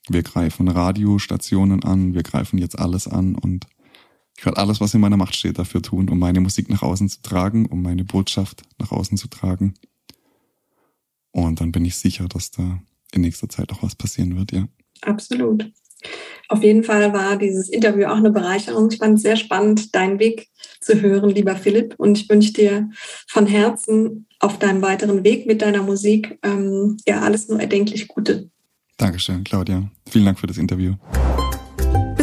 S2: wir greifen Radiostationen an, wir greifen jetzt alles an und ich werde alles, was in meiner Macht steht, dafür tun, um meine Musik nach außen zu tragen, um meine Botschaft nach außen zu tragen. Und dann bin ich sicher, dass da in nächster Zeit auch was passieren wird, ja.
S1: Absolut. Auf jeden Fall war dieses Interview auch eine Bereicherung. Ich fand es sehr spannend, deinen Weg zu hören, lieber Philipp. Und ich wünsche dir von Herzen auf deinem weiteren Weg mit deiner Musik ähm, ja alles nur erdenklich Gute.
S2: Dankeschön, Claudia. Vielen Dank für das Interview.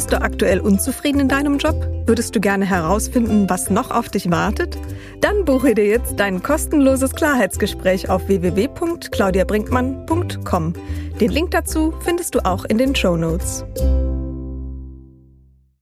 S3: Bist du aktuell unzufrieden in deinem Job? Würdest du gerne herausfinden, was noch auf dich wartet? Dann buche dir jetzt dein kostenloses Klarheitsgespräch auf www.claudiabrinkmann.com. Den Link dazu findest du auch in den Show Notes.